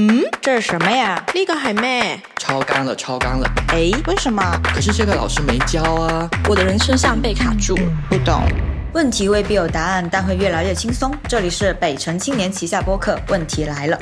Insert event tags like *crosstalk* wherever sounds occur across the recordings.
嗯，这是什么呀？呢個係咩？超纲了，超纲了。诶，为什么？可是这个老师没教啊。我的人生像被卡住。不懂。问题未必有答案，但会越来越轻松。这里是北城青年旗下播客，问题来了。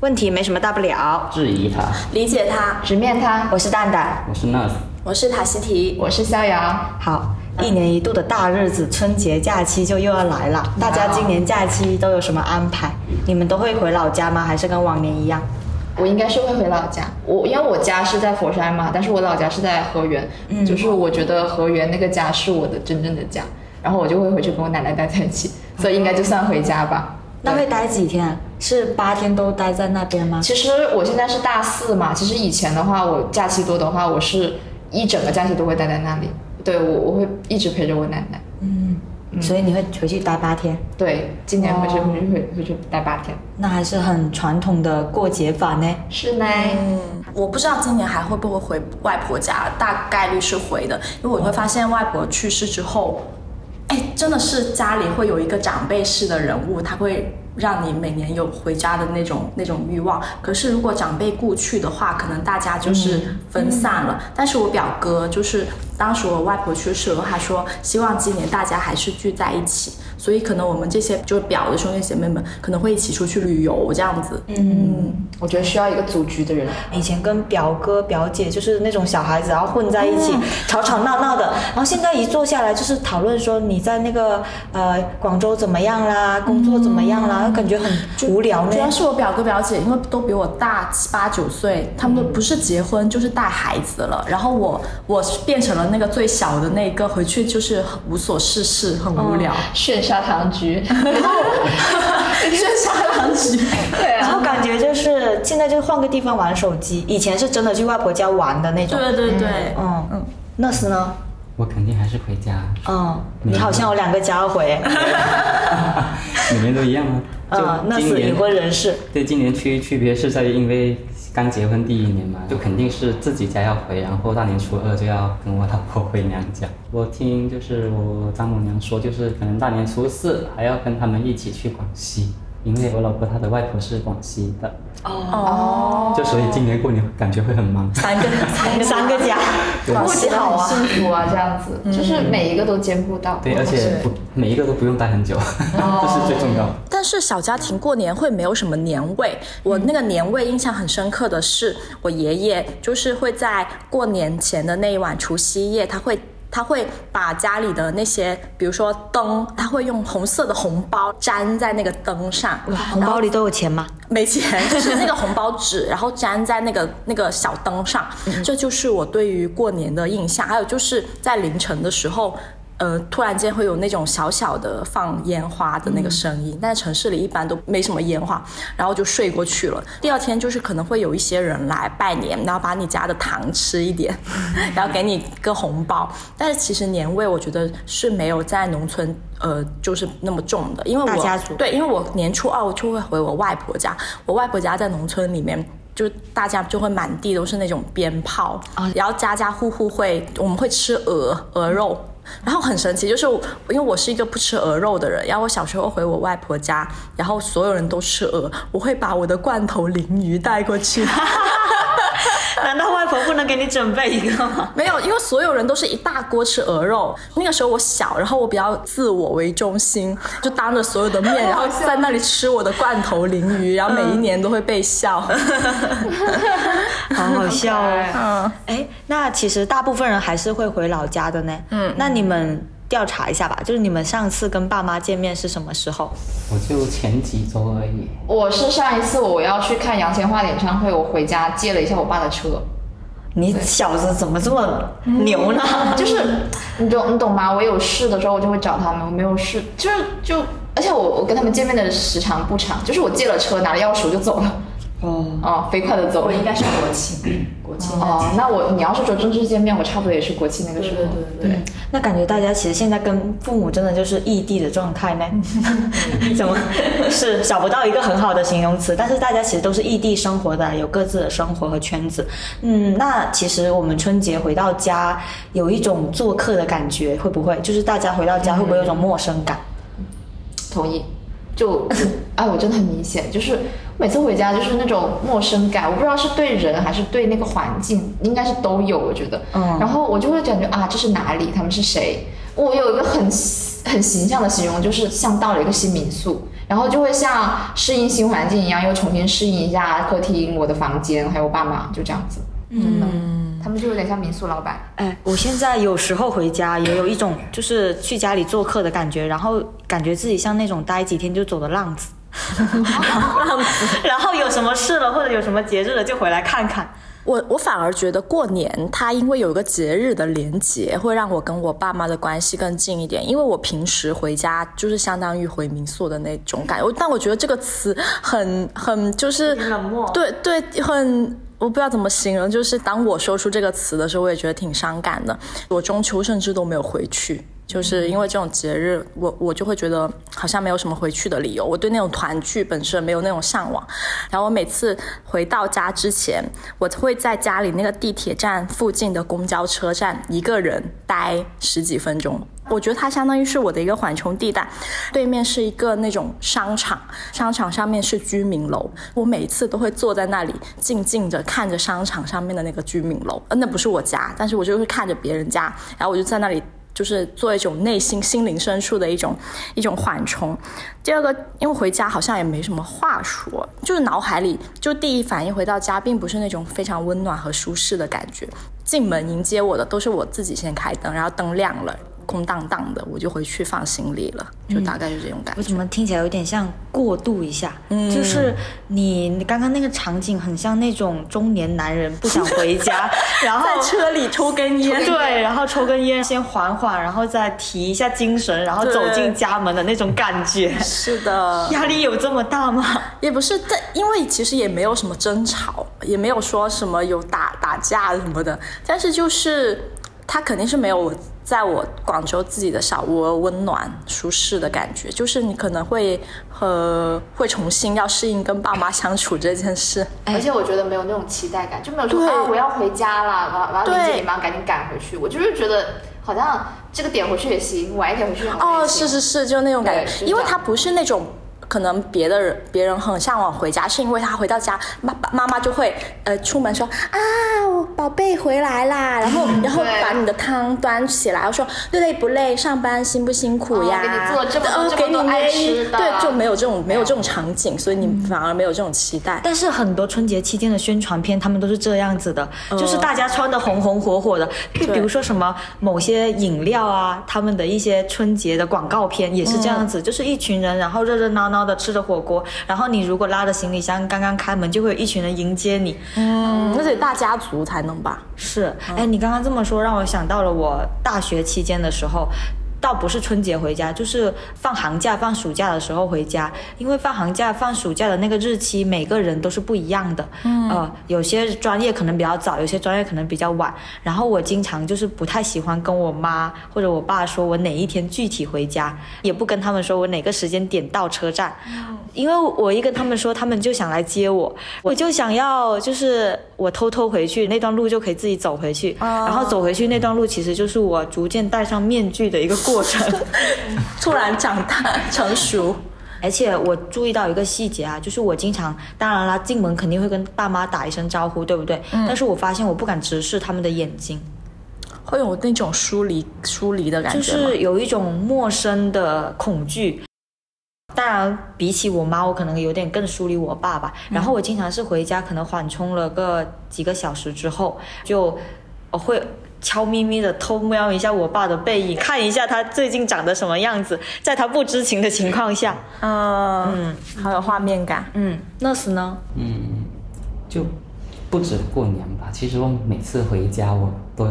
问题没什么大不了，质疑他。理解他，直面他。我是蛋蛋。我是 Nurse，我是塔西提，我是逍遥。好，一年一度的大日子春节假期就又要来了，大家今年假期都有什么安排？你们都会回老家吗？还是跟往年一样？我应该是会回老家，我因为我家是在佛山嘛，但是我老家是在河源，嗯就是我觉得河源那个家是我的真正的家，然后我就会回去跟我奶奶待在一起，所以应该就算回家吧。那会待几天？是八天都待在那边吗？其实我现在是大四嘛，其实以前的话，我假期多的话，我是一整个假期都会待在那里，对我我会一直陪着我奶奶。嗯所以你会回去待八天，对，今年回去哦回去回回去待八天。那还是很传统的过节法呢。是呢，嗯，我不知道今年还会不会回外婆家，大概率是回的，因为我会发现外婆去世之后，哎，真的是家里会有一个长辈式的人物，他会让你每年有回家的那种那种欲望。可是如果长辈故去的话，可能大家就是分散了。但是我表哥就是当时我外婆去世了，他说希望今年大家还是聚在一起。所以可能我们这些就是表的兄弟姐妹们可能会一起出去旅游这样子。嗯，我觉得需要一个组局的人。以前跟表哥表姐就是那种小孩子，然后混在一起，吵吵闹闹的。然后现在一坐下来就是讨论说你在那个呃广州怎么样啦，工作怎么样啦，感觉很无聊呢主。要是我表哥表姐，因为都比我大七八九岁，他们都不是结婚就是带孩子了。然后我我是变成了那个最小的那个，回去就是很无所事事，很无聊。炫砂糖橘，炫砂糖橘，*laughs* 对然后感觉就是现在就换个地方玩手机，以前是真的去外婆家玩的那种。对对对，嗯嗯，那是呢？我肯定还是回家，嗯，你好像有两个家要回。*laughs* 每年都一样啊。嗯，那是已婚人士。对，今年区区别是在于，因为刚结婚第一年嘛，就肯定是自己家要回，然后大年初二就要跟我老婆回娘家。我听就是我丈母娘说，就是可能大年初四还要跟他们一起去广西，因为我老婆她的外婆是广西的，哦，就所以今年过年感觉会很忙。三个 *laughs* 三个。三个家，我觉得很幸福啊，这样子，就是每一个都兼顾到。对，而且不每一个都不用待很久，*laughs* 这是最重要的。但是小家庭过年会没有什么年味。我那个年味印象很深刻的是，我爷爷就是会在过年前的那一晚除夕夜，他会。他会把家里的那些，比如说灯，他会用红色的红包粘在那个灯上，哇，红包里都有钱吗？没钱，就是那个红包纸，然后粘在那个那个小灯上，这就是我对于过年的印象。还有就是在凌晨的时候。呃，突然间会有那种小小的放烟花的那个声音，但是城市里一般都没什么烟花，然后就睡过去了。第二天就是可能会有一些人来拜年，然后把你家的糖吃一点，*laughs* 然后给你个红包。但是其实年味我觉得是没有在农村呃就是那么重的，因为我家族对，因为我年初二我就会回我外婆家，我外婆家在农村里面。就大家就会满地都是那种鞭炮，啊然后家家户户会我们会吃鹅鹅肉，然后很神奇，就是因为我是一个不吃鹅肉的人，然后我小时候回我外婆家，然后所有人都吃鹅，我会把我的罐头鲮鱼带过去。*laughs* *laughs* 难道外婆不能给你准备一个吗？*laughs* 没有，因为所有人都是一大锅吃鹅肉。那个时候我小，然后我比较自我为中心，就当着所有的面，*laughs* 然后在那里吃我的罐头鲮鱼，然后每一年都会被笑。好好笑哦。嗯，哎，那其实大部分人还是会回老家的呢。嗯，那你们调查一下吧，就是你们上次跟爸妈见面是什么时候？我就前几周而已，我是上一次我要去看杨千嬅的演唱会，我回家借了一下我爸的车，你小子怎么这么牛呢？*laughs* 就是你懂你懂吗？我有事的时候我就会找他们，我没有事就是就，而且我我跟他们见面的时长不长，就是我借了车拿了钥匙我就走了，哦，哦，飞快的走我应。该是国庆，国庆哦，那我你要是说正式见面，我差不多也是国庆那个时候。对对对对那感觉大家其实现在跟父母真的就是异地的状态呢。*laughs* 怎么是找不到一个很好的形容词？但是大家其实都是异地生活的，有各自的生活和圈子。嗯，那其实我们春节回到家，有一种做客的感觉，会不会？就是大家回到家会不会有种陌生感？同意。就 *laughs* 哎，我真的很明显，就是每次回家就是那种陌生感，我不知道是对人还是对那个环境，应该是都有，我觉得。嗯然后我就会感觉啊，这是哪里？他们是谁？我有一个很很形象的形容，就是像到了一个新民宿，然后就会像适应新环境一样，又重新适应一下客厅、我的房间，还有我爸妈，就这样子。真的，他们就有点像民宿老板。哎，我现在有时候回家也有一种就是去家里做客的感觉，然后感觉自己像那种待几天就走的浪子。*laughs* 然后有什么事了或者有什么节日了就回来看看。我我反而觉得过年它因为有一个节日的连结，会让我跟我爸妈的关系更近一点。因为我平时回家就是相当于回民宿的那种感觉，但我觉得这个词很很就是冷漠对对，很我不知道怎么形容。就是当我说出这个词的时候，我也觉得挺伤感的。我中秋甚至都没有回去。就是因为这种节日，我我就会觉得好像没有什么回去的理由。我对那种团聚本身没有那种向往。然后我每次回到家之前，我会在家里那个地铁站附近的公交车站一个人待十几分钟。我觉得它相当于是我的一个缓冲地带，对面是一个那种商场，商场上面是居民楼。我每次都会坐在那里，静静的看着商场上面的那个居民楼。呃，那不是我家，但是我就会看着别人家，然后我就在那里。就是做一种内心心灵深处的一种一种缓冲。第二个，因为回家好像也没什么话说，就是脑海里就第一反应回到家，并不是那种非常温暖和舒适的感觉。进门迎接我的都是我自己先开灯，然后灯亮了，空荡荡的，我就回去放行李了，就大概是这种感觉。我怎么听起来有点像过渡一下？嗯就是你你刚刚那个场景很像那种中年男人不想回家，*laughs* 然后在车里抽根烟，对，然后抽根烟先缓缓，然后再提一下精神，然后走进家门的那种感觉。是的，压力有这么大吗？也不是，但因为其实也没有什么争吵，也没有说什么有打打架什么的，但是就是他肯定是没有我在我广州自己的小窝温暖舒适的感觉，就是你可能会呃会重新要适应跟爸妈相处这件事。而且我觉得没有那种期待感，就没有说啊我要回家了，我要我要理解对你妈，赶紧赶回去。我就是觉得好像这个点回去也行，晚一点回去好像哦，是是是，就那种感觉，因为它不是那种。可能别的人别人很向往回家，是因为他回到家，妈妈妈就会呃出门说啊，宝贝回来啦，然 *laughs* 后然后把你的汤端起来，说累不累，上班辛不辛苦呀？哦给你做这么多呃这么多爱给你爱吃的对，就没有这种没有没有这种场景，所以你反而没有这种期待。但是很多春节期间的宣传片，他们都是这样子的，就是大家穿的红红火火的。就比如说什么某些饮料啊，他们的一些春节的广告片也是这样子，就是一群人，然后热热闹闹的吃着火锅，然后你如果拉着行李箱刚刚开门，就会有一群人迎接你。嗯，那得大家族才能吧。是，哎，你刚刚这么说，让我想到了我大学期间的时候。倒不是春节回家，就是放寒假、放暑假的时候回家。因为放寒假、放暑假的那个日期，每个人都是不一样的。嗯，呃，有些专业可能比较早，有些专业可能比较晚。然后我经常就是不太喜欢跟我妈或者我爸说我哪一天具体回家，也不跟他们说我哪个时间点到车站，因为我一跟他们说，他们就想来接我，我就想要就是我偷偷回去，那段路就可以自己走回去，然后走回去那段路其实就是我逐渐戴上面具的一个过程。*laughs* 突然长大成熟，而且我注意到一个细节啊，就是我经常，当然啦，进门肯定会跟爸妈打一声招呼，对不对？但是我发现我不敢直视他们的眼睛，会有那种疏离疏离的感觉就是有一种陌生的恐惧。当然，比起我妈，我可能有点更疏离我爸吧。然后我经常是回家，可能缓冲了个几个小时之后，就我会悄咪咪的偷瞄一下我爸的背影，看一下他最近长得什么样子，在他不知情的情况下。嗯嗯，好有画面感。嗯，那时呢？嗯，就不止过年吧。其实我每次回家，我都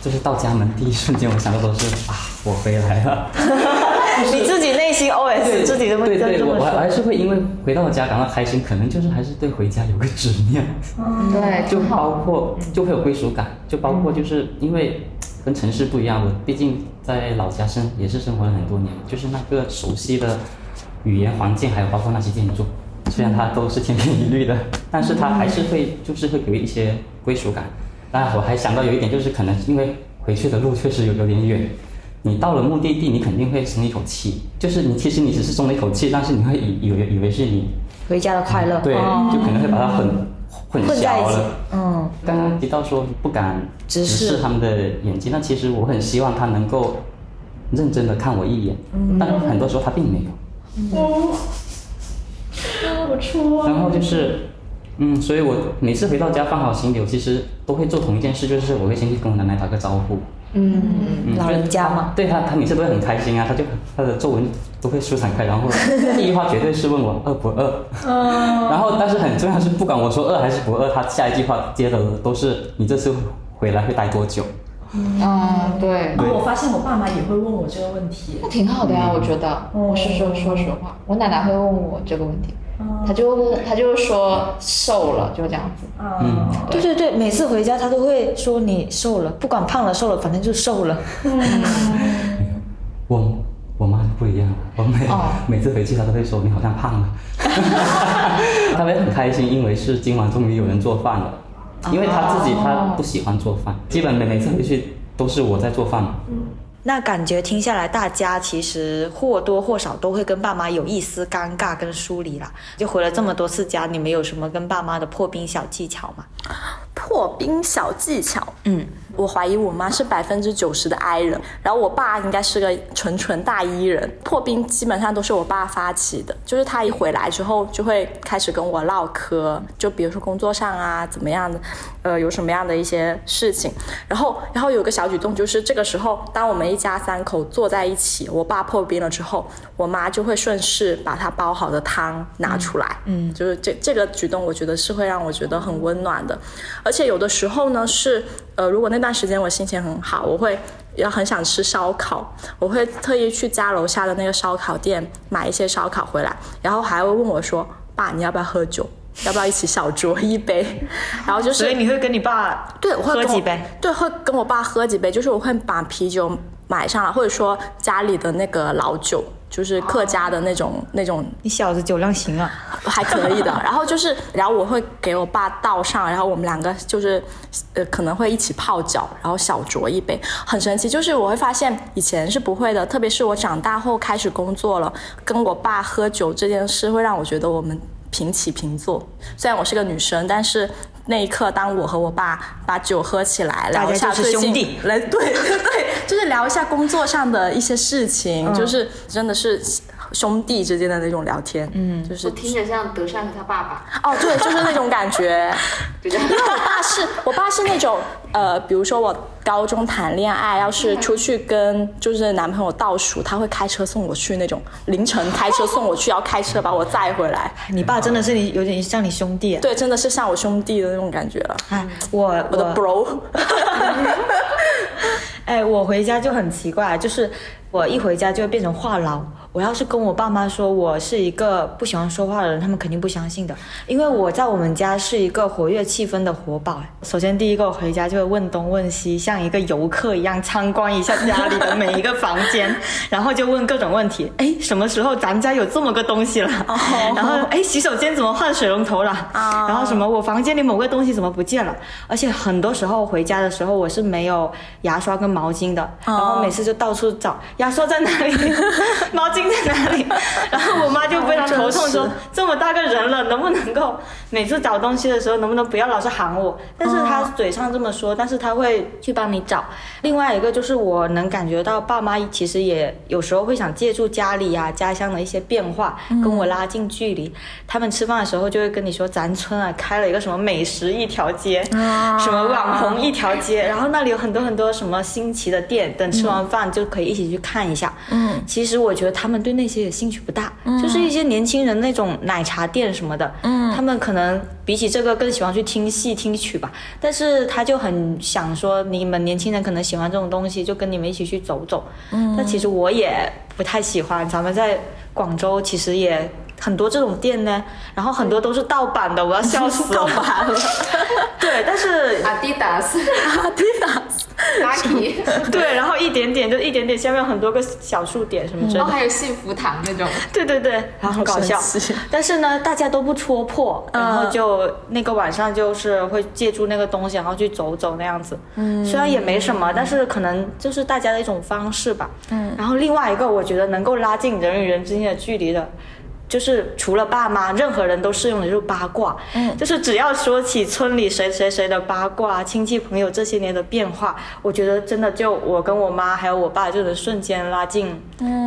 就是到家门第一瞬间，我想的都是啊，我回来了。*laughs* *laughs* 你自己内心 OS 自己的问题对对，我我还。是会因为回到家感到开心，可能就是还是对回家有个执念。对，就包括就会有归属感，就包括就是因为跟城市不一样，我毕竟在老家生也是生活了很多年，就是那个熟悉的语言环境，还有包括那些建筑，虽然它都是千篇一律的，但是它还是会就是会给一些归属感。当然，我还想到有一点就是可能因为回去的路确实有有点远，你到了目的地，你肯定会松一口气。就是你其实你只是松了一口气，但是你会以以为以为是你回家的快乐。对，哦就可能会把它混混淆了。嗯，刚刚提到说不敢直视视他们的眼睛，那其实我很希望他能够认真的看我一眼，但很多时候他并没有。我戳然后就是，嗯，所以我每次回到家放好行李，我其实都会做同一件事，就是我会先去跟我奶奶打个招呼。嗯，嗯，老人家嘛，对他，他每次都会很开心啊，他就他的皱纹都会舒展开，然后 *laughs* 第一句话绝对是问我饿不饿，然后但是很重要是，不管我说饿还是不饿，他下一句话接的都是你这次回来会待多久？嗯，对，然后我发现我爸妈也会问我这个问题。那。挺好的呀，我觉得。我是说说实话，我奶奶会问我这个问题，她就问，她就说瘦了，就这样子。嗯，对对对，每次回家他都会说你瘦了，不管胖了瘦了，反正就瘦了。*laughs* 我我妈就不一样了，我每、哦。每次回去她都会说你好像胖了，*laughs* 她会很开心，因为是今晚终于有人做饭了，因为她自己她不喜欢做饭，基本每每次回去都是我在做饭。那感觉听下来，大家其实或多或少都会跟爸妈有一丝尴尬跟疏离啦。就回了这么多次家，你们有什么跟爸妈的破冰小技巧吗？破冰小技巧，嗯，我怀疑我妈是百分之九十的 I 人，然后我爸应该是个纯纯大 E 人。破冰基本上都是我爸发起的，就是他一回来之后就会开始跟我唠嗑，就比如说工作上啊怎么样的，呃有什么样的一些事情，然后然后有个小举动就是这个时候，当我们一家三口坐在一起，我爸破冰了之后，我妈就会顺势把他煲好的汤拿出来，嗯，就是这这个举动，我觉得是会让我觉得很温暖的。而且有的时候呢，是呃，如果那段时间我心情很好，我会要很想吃烧烤，我会特意去家楼下的那个烧烤店买一些烧烤回来，然后还会问我说：“爸，你要不要喝酒？要不要一起小酌一杯？”然后就是所以你会跟你爸对，我会喝几杯？对，会跟我爸喝几杯，就是我会把啤酒买上来，或者说家里的那个老酒，就是客家的那种、那种你小子酒量行啊！还可以的。*laughs* 然后就是，然后我会给我爸倒上，然后我们两个就是，呃，可能会一起泡脚，然后小酌一杯，很神奇。就是我会发现以前是不会的，特别是我长大后开始工作了，跟我爸喝酒这件事会让我觉得我们平起平坐。虽然我是个女生，但是。那一刻，当我和我爸把酒喝起来，聊一下最近兄弟来，对对 *laughs* 对，就是聊一下工作上的一些事情，就是真的是兄弟之间的那种聊天，嗯，就是我听着像德善和他爸爸，哦，对，就是那种感觉。*laughs* 就因。为我爸是我爸是那种呃，比如说我高中谈恋爱，要是出去跟就是男朋友倒数，他会开车送我去那种凌晨开车送我去，要开车把我载回来。你爸真的是你有点像你兄弟啊！对，真的是像我兄弟的那种感觉了。哎，我我的 bro，*laughs* 哎，我回家就很奇怪，就是我一回家就会变成话痨。我要是跟我爸妈说我是一个不喜欢说话的人，他们肯定不相信的，因为我在我们家是一个活跃气氛的活宝。哎首先第一个，我回家就会问东问西，像一个游客一样参观一下家里的每一个房间，然后就问各种问题。哎，什么时候咱家有这么个东西了？然后哎，洗手间怎么换水龙头了？然后什么我房间里某个东西怎么不见了？而且很多时候回家的时候我是没有牙刷跟毛巾的，然后每次就到处找牙刷在哪里，*laughs* 毛巾在哪里，*laughs* 然后我妈就非常头痛说这么大个人了，能不能够每次找东西的时候能不能不要老是喊我？但是她嘴上这么说，但是她会去帮你找。另外一个就是我能感觉到爸妈其实也有时候会想借助家里呀、家乡的一些变化跟我拉近距离。他们吃饭的时候就会跟你说，咱村啊开了一个什么美食一条街，什么网红一条街，*laughs* 然后那里有很多很多什么新奇的店，等吃完饭就可以一起去看一下。嗯，其实我觉得他们对那些也兴趣不大，就是一些年轻人那种奶茶店什么的，嗯，他们可能比起这个更喜欢去听戏听曲吧。但是他就很想说，你们年轻人可能喜欢这种东西，就跟你们一起去走走。嗯，但其实我也不太喜欢。咱们在广州其实也很多这种店呢，然后很多都是盗版的，我要笑死了。盗版了，对，但是 Adidas、阿迪达斯 Nike，对，然后一点点就一点点，下面有很多个小数点什么之类然的。哦还有幸福堂那种。对对对，然后很搞笑。但是呢，大家都不戳破，嗯然后就那个晚上就是会借助那个东西，然后去走走那样子。嗯，虽然也没什么，但是可能就是大家的一种方式吧。嗯，然后另外一个我觉得能够拉近人与人之间的距离的。就是除了爸妈，任何人都适用的就是八卦。嗯，就是只要说起村里谁谁谁的八卦、亲戚朋友这些年的变化，我觉得真的就我跟我妈还有我爸就能瞬间拉近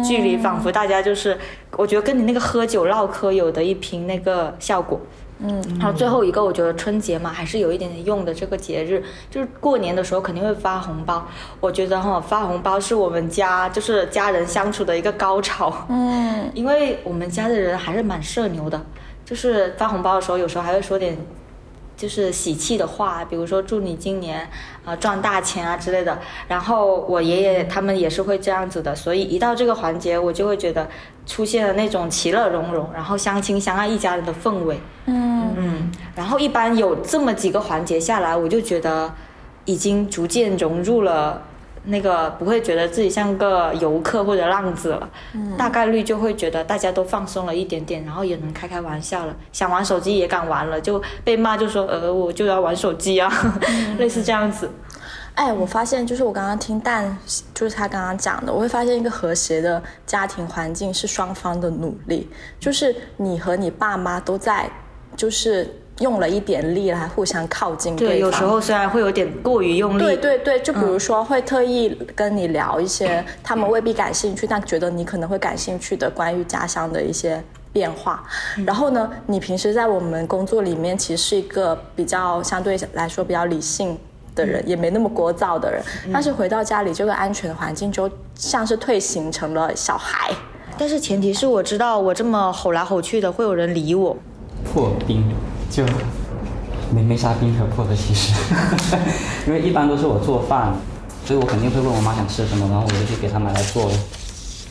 距离，仿佛大家就是，我觉得跟你那个喝酒唠嗑有的一拼那个效果。嗯，然后最后一个，我觉得春节嘛，还是有一点点用的。这个节日就是过年的时候肯定会发红包，我觉得哈，发红包是我们家就是家人相处的一个高潮。嗯，因为我们家的人还是蛮社牛的，就是发红包的时候，有时候还会说点就是喜气的话，比如说祝你今年啊、呃赚大钱啊之类的。然后我爷爷他们也是会这样子的，所以一到这个环节，我就会觉得出现了那种其乐融融，然后相亲相爱一家人的氛围。嗯嗯，然后一般有这么几个环节下来，我就觉得已经逐渐融入了。那个不会觉得自己像个游客或者浪子了，大概率就会觉得大家都放松了一点点，然后也能开开玩笑了，想玩手机也敢玩了，就被骂就说呃我就要玩手机啊，*laughs* 类似这样子。哎，我发现就是我刚刚听蛋，就是他刚刚讲的，我会发现一个和谐的家庭环境是双方的努力，就是你和你爸妈都在，就是用了一点力来互相靠近对，方。有时候虽然会有点过于用力，对对对，就比如说会特意跟你聊一些他们未必感兴趣，但觉得你可能会感兴趣的关于家乡的一些变化。然后呢，你平时在我们工作里面其实是一个比较相对来说比较理性。的人也没那么聒噪的人，但是回到家里这个安全的环境，就像是退行成了小孩。但是前提是我知道我这么吼来吼去的会有人理我。破冰就没没啥冰可破的，其实，*laughs* 因为一般都是我做饭，所以我肯定会问我妈想吃什么，然后我就去给她买来做。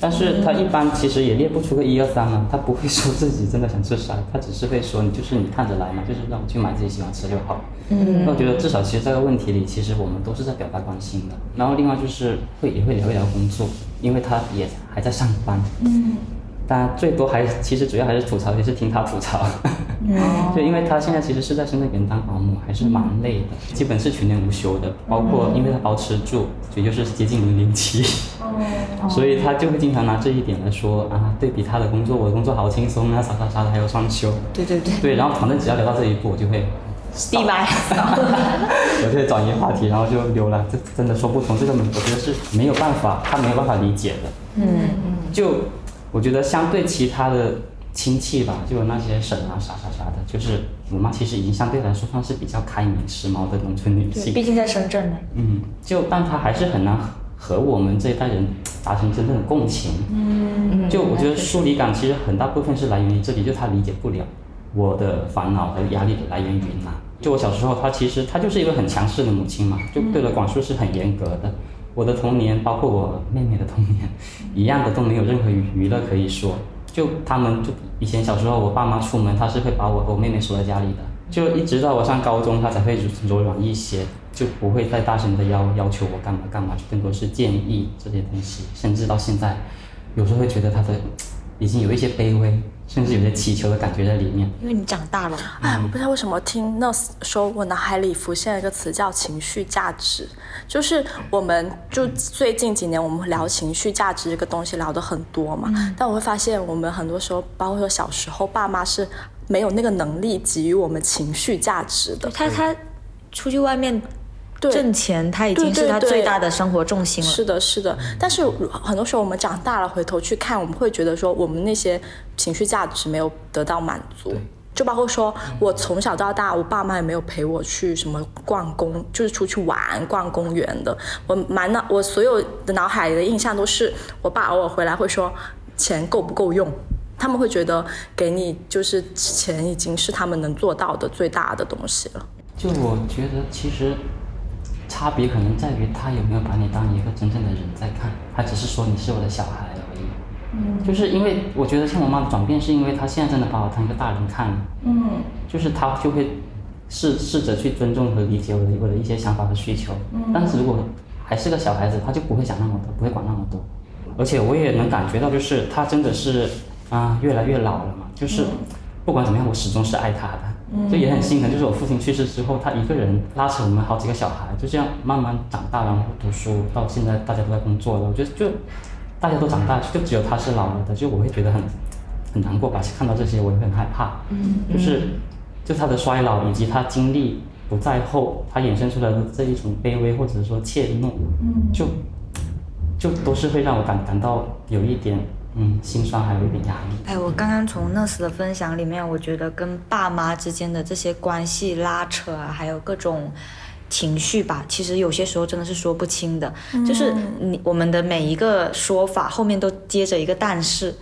但是他一般其实也列不出个一二三啊，他不会说自己真的想吃啥，他只是会说你就是你看着来嘛，就是让我去买自己喜欢吃就好。嗯，那我觉得至少其实这个问题里，其实我们都是在表达关心的。然后另外就是会也会聊一聊工作，因为他也还在上班。嗯。但最多还其实主要还是吐槽，也是听他吐槽。*laughs* 就因为他现在其实是在深圳给人当保姆，还是蛮累的，基本是全年无休的。包括因为他包吃住，所以就是接近零零七。*laughs* 所以他就会经常拿这一点来说啊，对比他的工作，我的工作好轻松啊，啥啥啥的，还有双休。对对对，对，然后反正只要聊到这一步，我就会闭麦。*laughs* 我就会转移话题，然后就溜了。这真的说不通，这个我觉得是没有办法，他没有办法理解的。嗯嗯，就。我觉得相对其他的亲戚吧，就那些婶啊啥啥啥的，就是我妈其实已经相对来说算是比较开明时髦的农村女性。毕竟在深圳呢。嗯，就但她还是很难和我们这一代人达成真正的共情。嗯就我觉得疏离感其实很大部分是来源于这里，就她理解不了我的烦恼和压力的来源于哪。就我小时候，她其实她就是一个很强势的母亲嘛，就对我管束是很严格的。我的童年，包括我妹妹的童年，一样的都没有任何娱娱乐可以说。就他们就以前小时候，我爸妈出门，他是会把我和我妹妹锁在家里的。就一直到我上高中，他才会柔软一些，就不会再大声的要要求我干嘛干嘛，就更多是建议这些东西。甚至到现在，有时候会觉得他的已经有一些卑微，甚至有些乞求的感觉在里面。因为你长大了。哎，我不知道为什么听 nurse 说，我脑海里浮现了一个词叫情绪价值。就是我们就最近几年，我们聊情绪价值这个东西聊的很多嘛。但我会发现，我们很多时候，包括说小时候，爸妈是没有那个能力给予我们情绪价值的。他他出去外面对挣钱，他已经是他最大的生活重心了。是的，是的。但是很多时候我们长大了，回头去看，我们会觉得说，我们那些情绪价值没有得到满足。就包括说，我从小到大，我爸妈也没有陪我去什么逛公，就是出去玩、逛公园的。我满脑，我所有的脑海里的印象都是，我爸偶尔回来会说，钱够不够用？他们会觉得给你就是钱已经是他们能做到的最大的东西了。就我觉得其实差别可能在于他有没有把你当一个真正的人在看，他只是说你是我的小孩而已。就是因为我觉得像我妈的转变，是因为她现在真的把我当一个大人看了，嗯就是她就会试试着去尊重和理解我的我的一些想法和需求。但是如果还是个小孩子，他就不会想那么多，不会管那么多。而且我也能感觉到，就是他真的是啊、越来越老了嘛，就是不管怎么样，我始终是爱他的。就也很心疼，就是我父亲去世之后，他一个人拉扯我们好几个小孩，就这样慢慢长大，然后读书，到现在大家都在工作了。我觉得就大家都长大，就只有他是老了的，就我会觉得很很难过吧。看到这些，我也很害怕。嗯，就是就他的衰老以及他经历不在后，他衍生出来的这一种卑微或者说怯懦，嗯，就就都是会让我感感到有一点嗯心酸，还有一点压力。哎，我刚刚从 nurse 的分享里面，我觉得跟爸妈之间的这些关系拉扯啊，还有各种情绪吧，其实有些时候真的是说不清的。就是你我们的每一个说法后面都接着一个但是。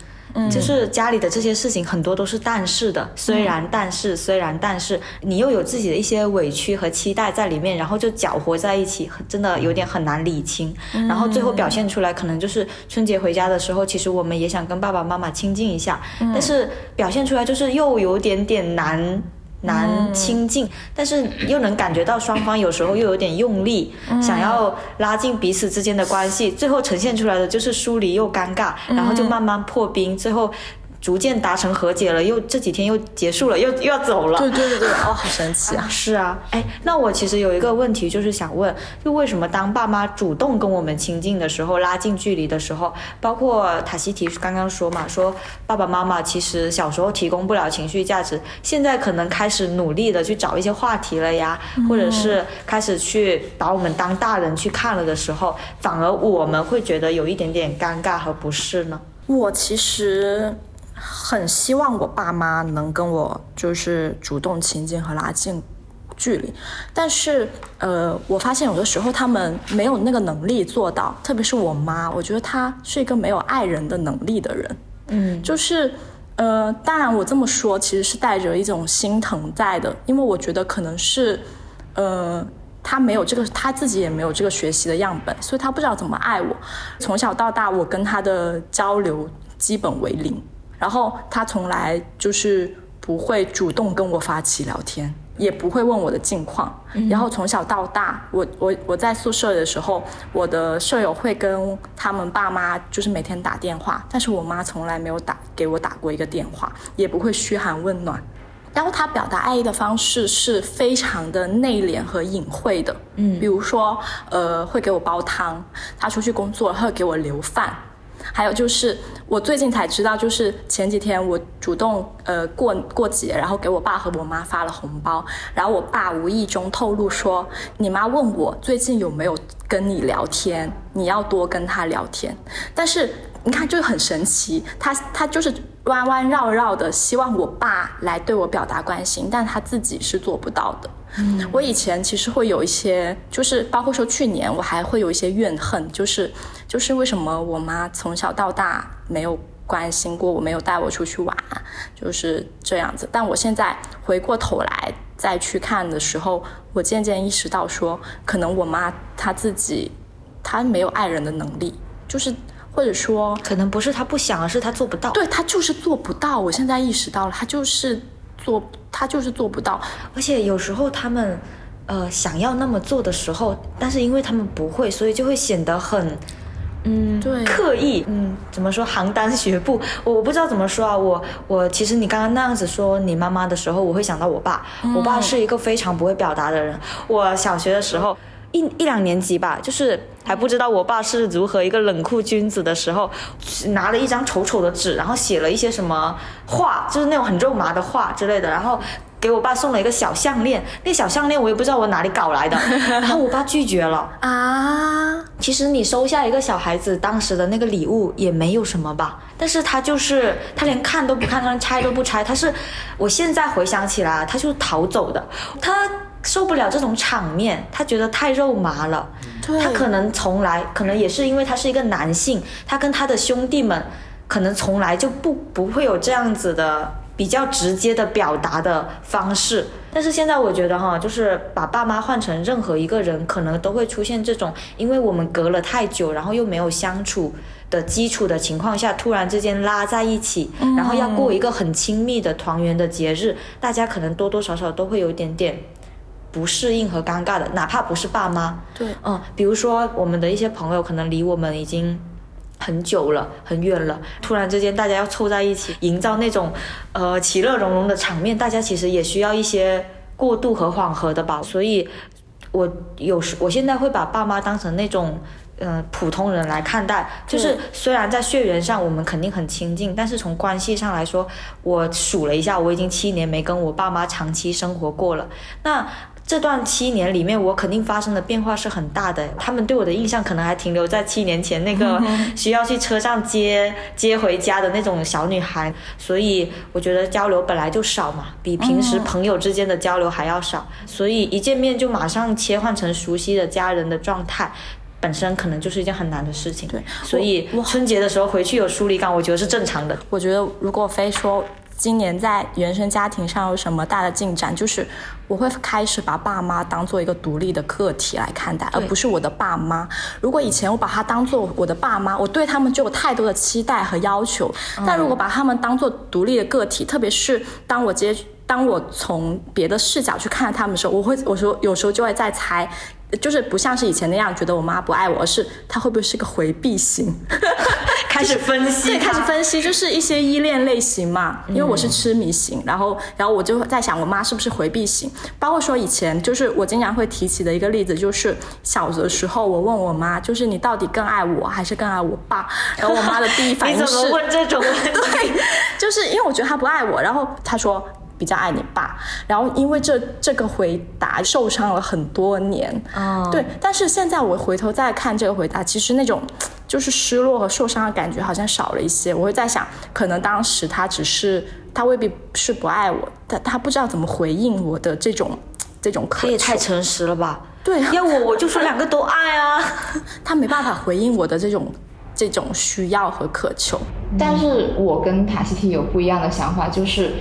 就是家里的这些事情很多都是但是的，虽然但是虽然但是，你又有自己的一些委屈和期待在里面，然后就搅和在一起，真的有点很难理清。然后最后表现出来，可能就是春节回家的时候，其实我们也想跟爸爸妈妈亲近一下，但是表现出来就是又有点点难。难亲近，但是又能感觉到双方有时候又有点用力，想要拉近彼此之间的关系，最后呈现出来的就是疏离又尴尬，然后就慢慢破冰，最后逐渐达成和解了，又这几天又结束了，又又要走了。对对对对，哦，好神奇啊！*laughs* 是啊，哎，那我其实有一个问题，就是想问，就为什么当爸妈主动跟我们亲近的时候，拉近距离的时候，包括塔西提刚刚说嘛，说爸爸妈妈其实小时候提供不了情绪价值，现在可能开始努力的去找一些话题了呀，或者是开始去把我们当大人去看了的时候，反而我们会觉得有一点点尴尬和不适呢？我其实很希望我爸妈能跟我就是主动亲近和拉近距离，但是呃，我发现有的时候他们没有那个能力做到，特别是我妈，我觉得她是一个没有爱人的能力的人，嗯，就是。呃，当然，我这么说其实是带着一种心疼在的，因为我觉得可能是，呃，他没有这个，他自己也没有这个学习的样本，所以他不知道怎么爱我。从小到大，我跟他的交流基本为零，然后他从来就是不会主动跟我发起聊天，也不会问我的近况。然后从小到大，我我我在宿舍的时候，我的舍友会跟他们爸妈就是每天打电话，但是我妈从来没有打给我打过一个电话，也不会嘘寒问暖。然后他表达爱意的方式是非常的内敛和隐晦的，嗯，比如说，呃，会给我煲汤，他出去工作会给我留饭，还有就是我最近才知道，就是前几天我主动呃过过节，然后给我爸和我妈发了红包，然后我爸无意中透露说，你妈问我最近有没有跟你聊天，你要多跟她聊天，但是你看就很神奇，他他就是弯弯绕绕的，希望我爸来对我表达关心，但他自己是做不到的。嗯，我以前其实会有一些，就是包括说去年我还会有一些怨恨，就是就是为什么我妈从小到大没有关心过我，没有带我出去玩，就是这样子。但我现在回过头来再去看的时候，我渐渐意识到说，可能我妈她自己她没有爱人的能力，就是或者说可能不是她不想，而是她做不到。对她就是做不到。我现在意识到了，她就是做，他就是做不到。而且有时候他们，呃，想要那么做的时候，但是因为他们不会，所以就会显得很，嗯，对刻意，嗯，怎么说，邯郸学步，我我不知道怎么说啊，我我其实你刚刚那样子说你妈妈的时候，我会想到我爸，我爸是一个非常不会表达的人，我小学的时候。一一两年级吧，就是还不知道我爸是如何一个冷酷君子的时候，拿了一张丑丑的纸，然后写了一些什么话，就是那种很肉麻的话之类的，然后给我爸送了一个小项链。那小项链我也不知道我哪里搞来的，*laughs* 然后我爸拒绝了。啊，其实你收下一个小孩子当时的那个礼物也没有什么吧，但是他就是他连看都不看，他连拆都不拆，他是我现在回想起来，他就是逃走的，他。受不了这种场面，他觉得太肉麻了。他可能从来，可能也是因为他是一个男性，他跟他的兄弟们可能从来就不不会有这样子的比较直接的表达的方式。但是现在我觉得哈，就是把爸妈换成任何一个人，可能都会出现这种，因为我们隔了太久，然后又没有相处的基础的情况下，突然之间拉在一起，然后要过一个很亲密的团圆的节日，大家可能多多少少都会有一点点不适应和尴尬的，哪怕不是爸妈，对，嗯，比如说我们的一些朋友可能离我们已经很久了、很远了，突然之间大家要凑在一起，营造那种呃其乐融融的场面，大家其实也需要一些过渡和缓和的吧。所以，我有时我现在会把爸妈当成那种。嗯，普通人来看待，就是虽然在血缘上我们肯定很亲近，但是从关系上来说，我数了一下，我已经七年没跟我爸妈长期生活过了。那这段七年里面，我肯定发生的变化是很大的。他们对我的印象可能还停留在七年前那个 *laughs* 需要去车上接接回家的那种小女孩，所以我觉得交流本来就少嘛，比平时朋友之间的交流还要少，所以一见面就马上切换成熟悉的家人的状态。本身可能就是一件很难的事情，对所以春节的时候回去有疏离感，我觉得是正常的。我觉得如果非说今年在原生家庭上有什么大的进展，就是我会开始把爸妈当做一个独立的个体来看待，而不是我的爸妈。如果以前我把他当做我的爸妈，我对他们就有太多的期待和要求。但如果把他们当做独立的个体，特别是当我接当我从别的视角去看他们的时候，我会我说有时候就会在猜。就是不像是以前那样觉得我妈不爱我，而是她会不会是个回避型？*laughs* 开始分析，对，开始分析，就是一些依恋类型嘛。因为我是痴迷型，然后，然后我就在想，我妈是不是回避型？包括说以前，就是我经常会提起的一个例子，就是小的时候，我问我妈，就是你到底更爱我还是更爱我爸？然后我妈的第一反应是，*laughs* 你怎么问这种问题？对，就是因为我觉得她不爱我，然后她说。比较爱你爸，然后因为这这个回答受伤了很多年，哦，对，但是现在我回头再看这个回答，其实那种就是失落和受伤的感觉好像少了一些。我会在想，可能当时他只是他未必是不爱我，但他不知道怎么回应我的这种这种渴求。他也太诚实了吧？对，要我我就说两个都爱啊，*laughs* 他没办法回应我的这种这种需要和渴求。但是我跟塔西提有不一样的想法，就是。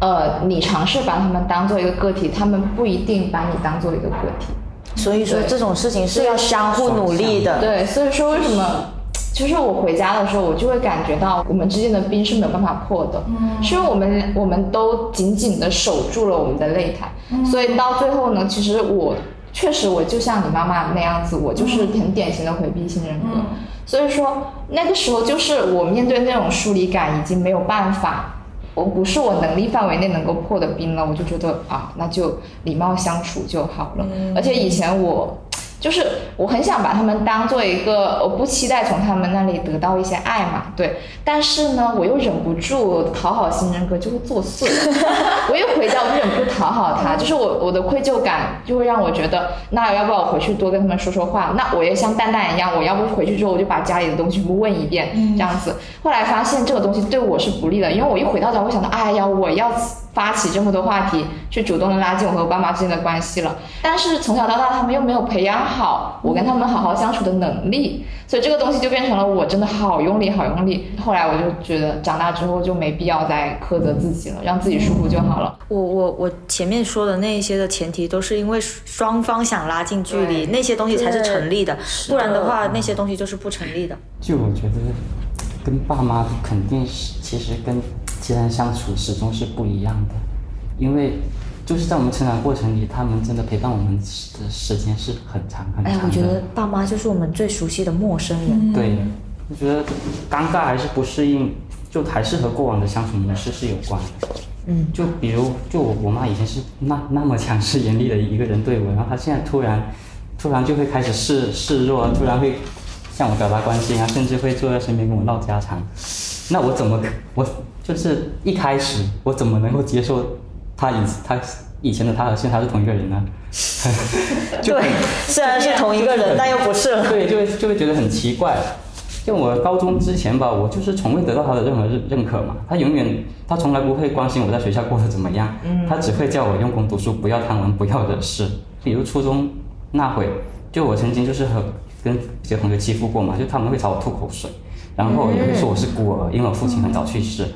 呃，你尝试把他们当做一个个体，他们不一定把你当做一个个体。所以说这种事情是要相互努力的。对，所以说为什么，就是我回家的时候，我就会感觉到我们之间的冰是没有办法破的，嗯，是因为我们我们都紧紧的守住了我们的擂台，所以到最后呢，其实我确实我就像你妈妈那样子，我就是很典型的回避型人格。所以说那个时候就是我面对那种疏离感已经没有办法。我不是我能力范围内能够破的冰了，我就觉得啊，那就礼貌相处就好了。而且以前我。就是我很想把他们当做一个，我不期待从他们那里得到一些爱嘛，对。但是呢，我又忍不住讨好型人格就会作祟，*laughs* 我一回家我就忍不住讨好他，就是我我的愧疚感就会让我觉得，那要不要我回去多跟他们说说话？那我也像蛋蛋一样，我要不回去之后我就把家里的东西全部问一遍，这样子。后来发现这个东西对我是不利的，因为我一回到家，我想到，哎呀，我要。发起这么多话题，去主动的拉近我和我爸妈之间的关系了。但是从小到大，他们又没有培养好我跟他们好好相处的能力，所以这个东西就变成了我真的好用力，好用力。后来我就觉得长大之后就没必要再苛责自己了，让自己舒服就好了。我我我前面说的那一些的前提，都是因为双方想拉近距离，那些东西才是成立的，不然的话那些东西就是不成立的。就我觉得，跟爸妈肯定是其实跟。其他人相处始终是不一样的，因为就是在我们成长过程里，他们真的陪伴我们的时间是很长很长的。哎，我觉得爸妈就是我们最熟悉的陌生人。对，我觉得尴尬还是不适应，就还是和过往的相处模式是有关的。嗯，就比如，就我我妈以前是那那么强势严厉的一个人对我，然后她现在突然突然就会开始示示弱，突然会向我表达关心啊，甚至会坐在身边跟我唠家常。那我怎么我？就是一开始我怎么能够接受他以他以前的他和现在他是同一个人呢？*laughs* 对，虽然是同一个人，但又不是。对，就会就会觉得很奇怪。就我高中之前吧，我就是从未得到他的任何认认可嘛。他永远他从来不会关心我在学校过得怎么样，他只会叫我用功读书，不要贪玩，不要惹事。比如初中那会，就我曾经就是和跟一些同学欺负过嘛，就他们会朝我吐口水，然后也会说我是孤儿，因为我父亲很早去世。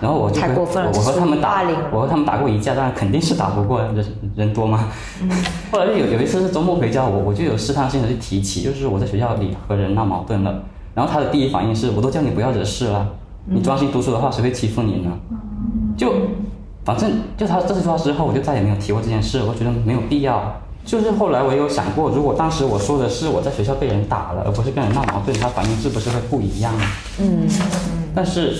然后我就跟太过分了我我和他们打我和他们打过一架，但肯定是打不过人人多嘛。*laughs* 后来有有一次是周末回家，我我就有试探性的去提起，就是我在学校里和人闹矛盾了，然后他的第一反应是，我都叫你不要惹事了，你专心读书的话，谁会欺负你呢？就反正就他这句话之后，我就再也没有提过这件事，我觉得没有必要。就是后来我有想过，如果当时我说的是我在学校被人打了，而不是跟人闹矛盾，他反应是不是会不一样呢？嗯，但是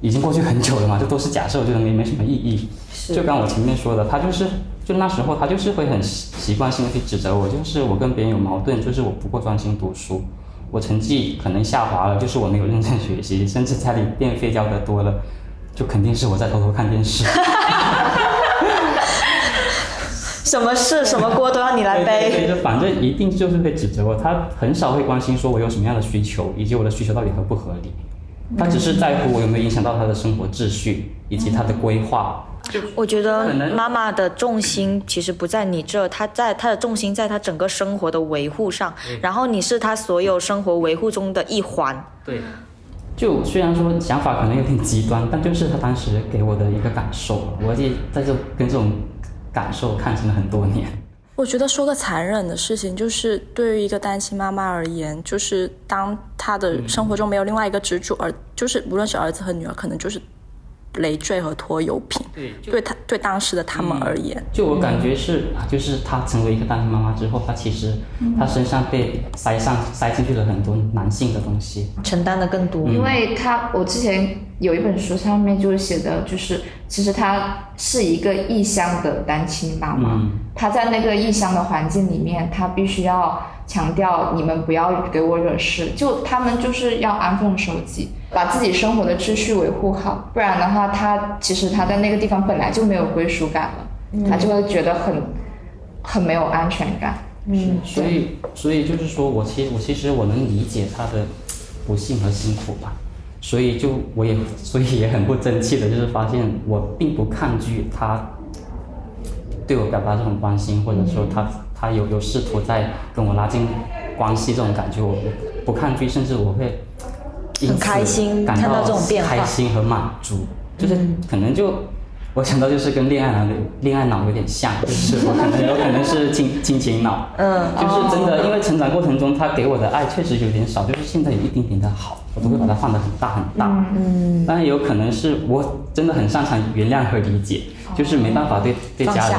已经过去很久了嘛，这都是假设，我觉得没没什么意义。就刚我前面说的，他就是就那时候他就是会很习习惯性的去指责我，就是我跟别人有矛盾，就是我不够专心读书，我成绩可能下滑了，就是我没有认真学习，甚至家里电费交的多了，就肯定是我在偷偷看电视。什么事什么锅都要你来对对背。对，就反正一定就是会指责我，他很少会关心说我有什么样的需求，以及我的需求到底合不合理。他只是在乎我有没有影响到他的生活秩序以及他的规划。我觉得可能妈妈的重心其实不在你这，她在她的重心在她整个生活的维护上，然后你是她所有生活维护中的一环。对，就虽然说想法可能有点极端，但就是他当时给我的一个感受，我也在这跟这种感受抗争了很多年。我觉得说个残忍的事情，就是对于一个单亲妈妈而言，就是当她的生活中没有另外一个支柱，而就是无论是儿子和女儿，可能就是累赘和拖油瓶。对，他对当时的他们而言，就我感觉是，啊就是她成为一个单亲妈妈之后，她其实她身上被塞上塞进去了很多男性的东西。承担的更多。因为他我之前有一本书上面就是写的，就是其实她是一个异乡的单亲妈妈，嗯她在那个异乡的环境里面，她必须要强调你们不要给我惹事，就他们就是要安分守己，把自己生活的秩序维护好，不然的话，他其实他在那个地方本来就没有归属感了，他就会觉得很很没有安全感。嗯，所以所以就是说我其实我其实我能理解他的不幸和辛苦吧，所以就我也所以也很不争气的，就是发现我并不抗拒他对我表达这种关心，或者说她她有有试图在跟我拉近关系这种感觉，我不抗拒，甚至我会很开心感看到这种变化。开心和满足，就是可能就。我想到就是跟恋爱脑恋爱脑有点像，就是我可能有可能是亲亲情脑，嗯，就是真的，因为成长过程中他给我的爱确实有点少，就是现在有一点点的好，我都会把它放得很大很大。嗯，当然有可能是我真的很擅长原谅和理解，就是没办法对对家人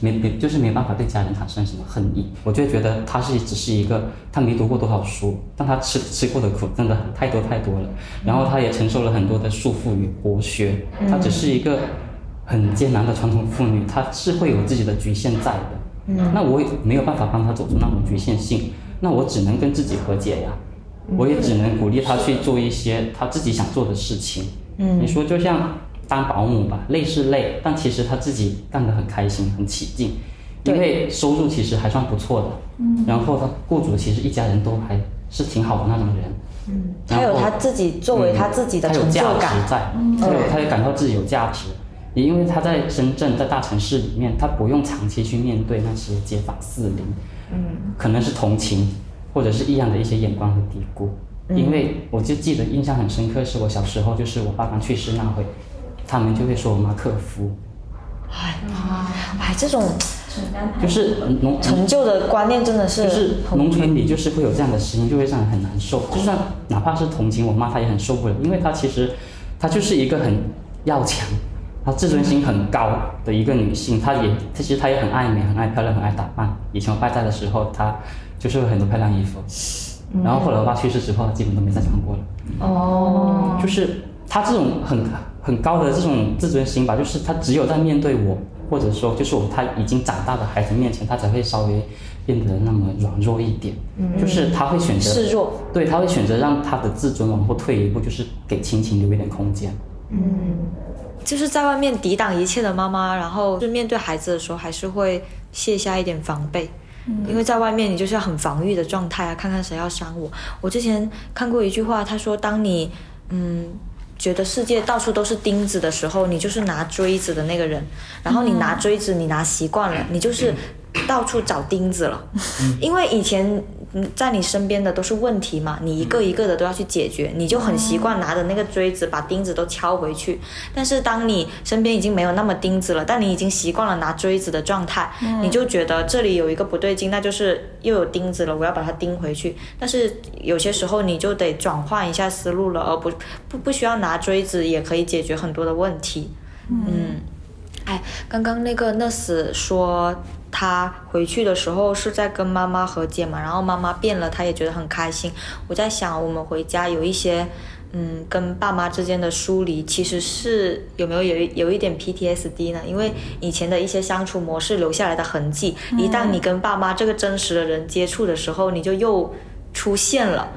没没就是没办法对家人产生什么恨意。我就觉得他是只是一个他没读过多少书，但他吃吃过的苦真的太多太多了，然后他也承受了很多的束缚与剥削，他只是一个很艰难的传统妇女，她是会有自己的局限在的。嗯，那我也没有办法帮她走出那种局限性，那我只能跟自己和解呀。我也只能鼓励她去做一些她自己想做的事情。嗯，你说就像当保姆吧，累是累，但其实他自己干得很开心，很起劲，因为收入其实还算不错的。嗯，然后他雇主其实一家人都还是挺好的那种人。嗯，他有他自己作为他自己的成就他有价感。值在，他有他也感到自己有价值，也因为他在深圳，在大城市里面，他不用长期去面对那些街坊四邻，嗯，可能是同情，或者是异样的一些眼光和嘀咕。因为我就记得印象很深刻，是我小时候，就是我爸刚去世那回，他们就会说我妈克夫，哎，这种就是农成就的观念真的是就是农村里就是会有这样的声音，就会让人很难受。就算哪怕是同情我妈，她也很受不了，因为她其实她就是一个很要强，她自尊心很高的一个女性，她也她其实她也很爱美、很爱漂亮、很爱打扮。以前我爸在的时候，她就是有很多漂亮衣服，然后后来我爸去世之后，她基本都没再穿过了。哦，就是她这种很很高的这种自尊心吧，就是他只有在面对我，或者说就是我他已经长大的孩子面前，他才会稍微变得那么软弱一点。就是他会选择示弱，对，他会选择让他的自尊往后退一步，就是给亲情留一点空间。嗯就是在外面抵挡一切的妈妈，然后就面对孩子的时候，还是会卸下一点防备。因为在外面你就是要很防御的状态啊，看看谁要伤我。我之前看过一句话，他说：“当你嗯觉得世界到处都是钉子的时候，你就是拿锥子的那个人。然后你拿锥子，你拿习惯了，你就是到处找钉子了。因为以前嗯在你身边的都是问题嘛，你一个一个的都要去解决，你就很习惯拿着那个锥子把钉子都敲回去。但是当你身边已经没有那么钉子了，但你已经习惯了拿锥子的状态，你就觉得这里有一个不对劲，那就是又有钉子了，我要把它钉回去。但是有些时候你就得转换一下思路了，而不不不需要拿锥子也可以解决很多的问题。嗯，哎，刚刚那个 nurse 说他回去的时候是在跟妈妈和解嘛，然后妈妈变了，他也觉得很开心。我在想，我们回家有一些。嗯，跟爸妈之间的疏离，其实是有没有有有一点 PTSD 呢？因为以前的一些相处模式留下来的痕迹，一旦你跟爸妈这个真实的人接触的时候，你就又出现了。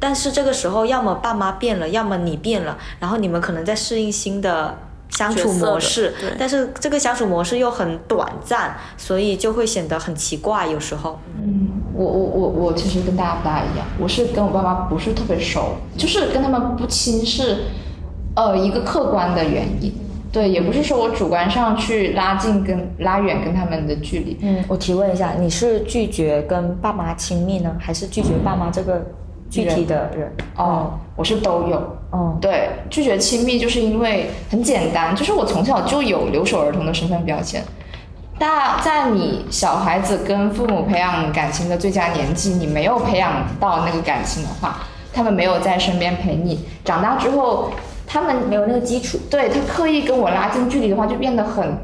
但是这个时候，要么爸妈变了，要么你变了，然后你们可能在适应新的相处模式但是这个相处模式又很短暂，所以就会显得很奇怪，有时候。嗯，我我我我其实跟大家不大一样，我是跟我爸妈不是特别熟，就是跟他们不亲是，呃一个客观的原因，对，也不是说我主观上去拉近跟拉远跟他们的距离，嗯，我提问一下，你是拒绝跟爸妈亲密呢，还是拒绝爸妈这个具体的人？哦，我是都有，哦，对，拒绝亲密就是因为很简单，就是我从小就有留守儿童的身份标签。大在你小孩子跟父母培养感情的最佳年纪，你没有培养到那个感情的话，他们没有在身边陪你，长大之后，他们没有那个基础。对他刻意跟我拉近距离的话，就变得很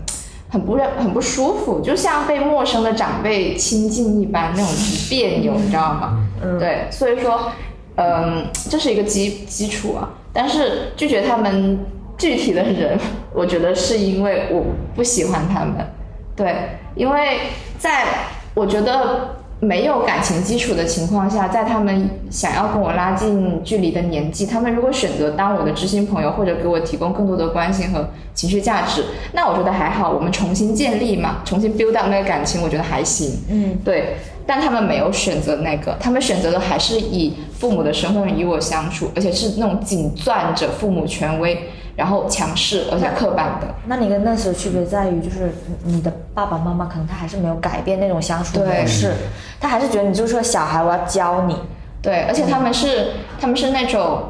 很不认很不舒服，就像被陌生的长辈亲近一般，那种别扭，你知道吗？嗯对，所以说，嗯，这是一个基基础啊。但是拒绝他们具体的人，*laughs* 我觉得是因为我不喜欢他们。对，因为在我觉得没有感情基础的情况下，在他们想要跟我拉近距离的年纪，他们如果选择当我的知心朋友，或者给我提供更多的关心和情绪价值，那我觉得还好，我们重新建立嘛，重新 build up 那个感情，我觉得还行。嗯，对，但他们没有选择那个，他们选择的还是以父母的身份与我相处，而且是那种紧攥着父母权威，然后强势而且刻板的。那你跟那时的区别在于，就是你的爸爸妈妈可能他还是没有改变那种相处模式，他还是觉得你就是个小孩，我要教你。对，而且他们是他们是那种，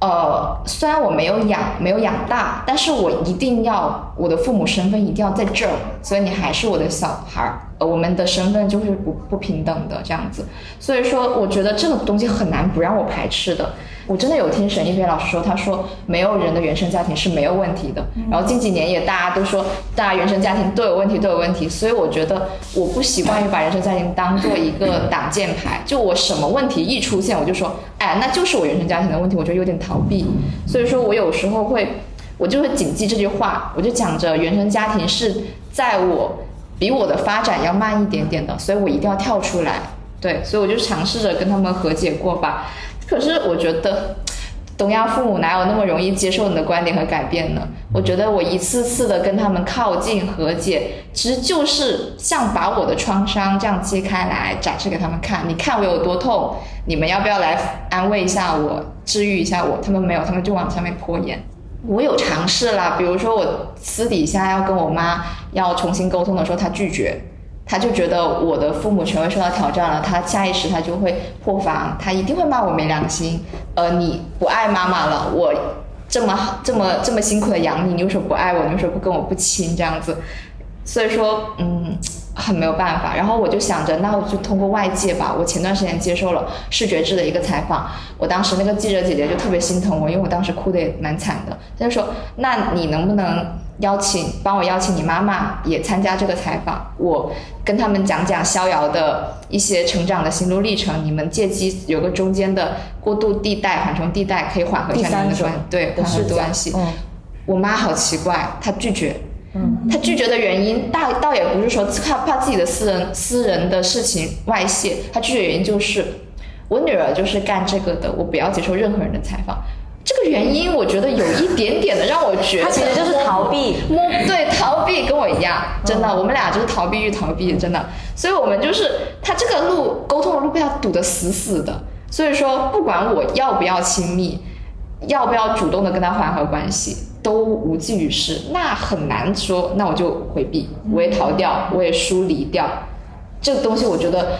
呃，虽然我没有养没有养大，但是我一定要我的父母身份一定要在这儿，所以你还是我的小孩儿，呃，我们的身份就是不不平等的这样子。所以说，我觉得这个东西很难不让我排斥的。我真的有听沈一飞老师说，他说没有人的原生家庭是没有问题的。然后近几年也大家都说，大家原生家庭都有问题，都有问题。所以我觉得我不习惯于把原生家庭当做一个挡箭牌，就我什么问题一出现，我就说，哎，那就是我原生家庭的问题，我觉得有点逃避。所以说我有时候会，我就会谨记这句话，我就讲着原生家庭是在我比我的发展要慢一点点的，所以我一定要跳出来。对，所以我就尝试着跟他们和解过吧。可是我觉得，东亚父母哪有那么容易接受你的观点和改变呢？我觉得我一次次的跟他们靠近和解，其实就是像把我的创伤这样揭开来展示给他们看。你看我有多痛，你们要不要来安慰一下我，治愈一下我？他们没有，他们就往上面泼盐。我有尝试啦，比如说我私底下要跟我妈要重新沟通的时候，她拒绝。她就觉得我的父母权威受到挑战了，她下意识她就会破防，她一定会骂我没良心。呃，你不爱妈妈了，我这么好这么这么辛苦的养你，你为什么不爱我？你为什么不跟我不亲？这样子，所以说，嗯，很没有办法。然后我就想着，那我就通过外界吧。我前段时间接受了视觉志的一个采访，我当时那个记者姐姐就特别心疼我，因为我当时哭的也蛮惨的。她就说，那你能不能邀请帮我邀请你妈妈也参加这个采访？我跟他们讲讲逍遥的一些成长的心路历程，你们借机有个中间的过渡地带、缓冲地带，可以缓和一下你们的关对缓和关系。嗯我妈好奇怪，她拒绝。嗯，他拒绝的原因大倒也不是说怕怕自己的私人私人的事情外泄，他拒绝原因就是我女儿就是干这个的，我不要接受任何人的采访。这个原因我觉得有一点点的让我觉得他其实 *laughs* 就是逃避。摸对逃避跟我一样，真的，我们俩就是逃避与逃避，真的。所以我们就是他这个路沟通的路被他堵得死死的。所以说，不管我要不要亲密，要不要主动的跟他缓和关系，都无济于事。那很难说，那我就回避，我也逃掉，我也疏离掉。这个东西我觉得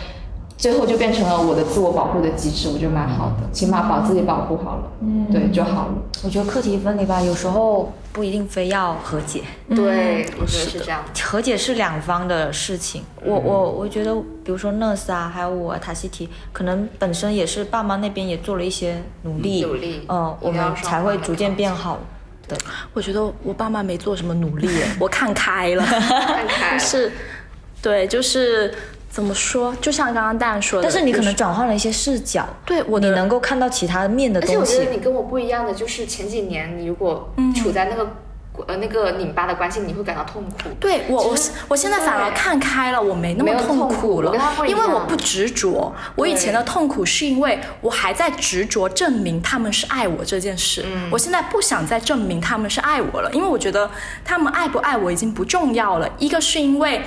最后就变成了我的自我保护的机制，我觉得蛮好的，起码把自己保护好了，嗯，对就好了。我觉得课题分离吧，有时候不一定非要和解，对，我觉得是这样。和解是两方的事情。我我我觉得，比如说 nurse 啊，还有我塔西提，可能本身也是爸妈那边也做了一些努力，努力嗯，我们才会逐渐变好。对，我觉得我爸妈没做什么努力，*laughs* 我看开了，看开了。是，对，就是怎么说，就像刚刚蛋说的，但是你可能转换了一些视角，对我的你能够看到其他面的而且我东西。觉得你跟我不一样的，就是前几年你如果处在那个、呃那个拧巴的关系，你会感到痛苦。对我，我我现在反而看开了，我没那么痛痛苦苦了因为我不执着。我以前的痛苦是因为我还在执着证明他们是爱我这件事，嗯我现在不想再证明他们是爱我了，因为我觉得他们爱不爱我已经不重要了。一个是因为。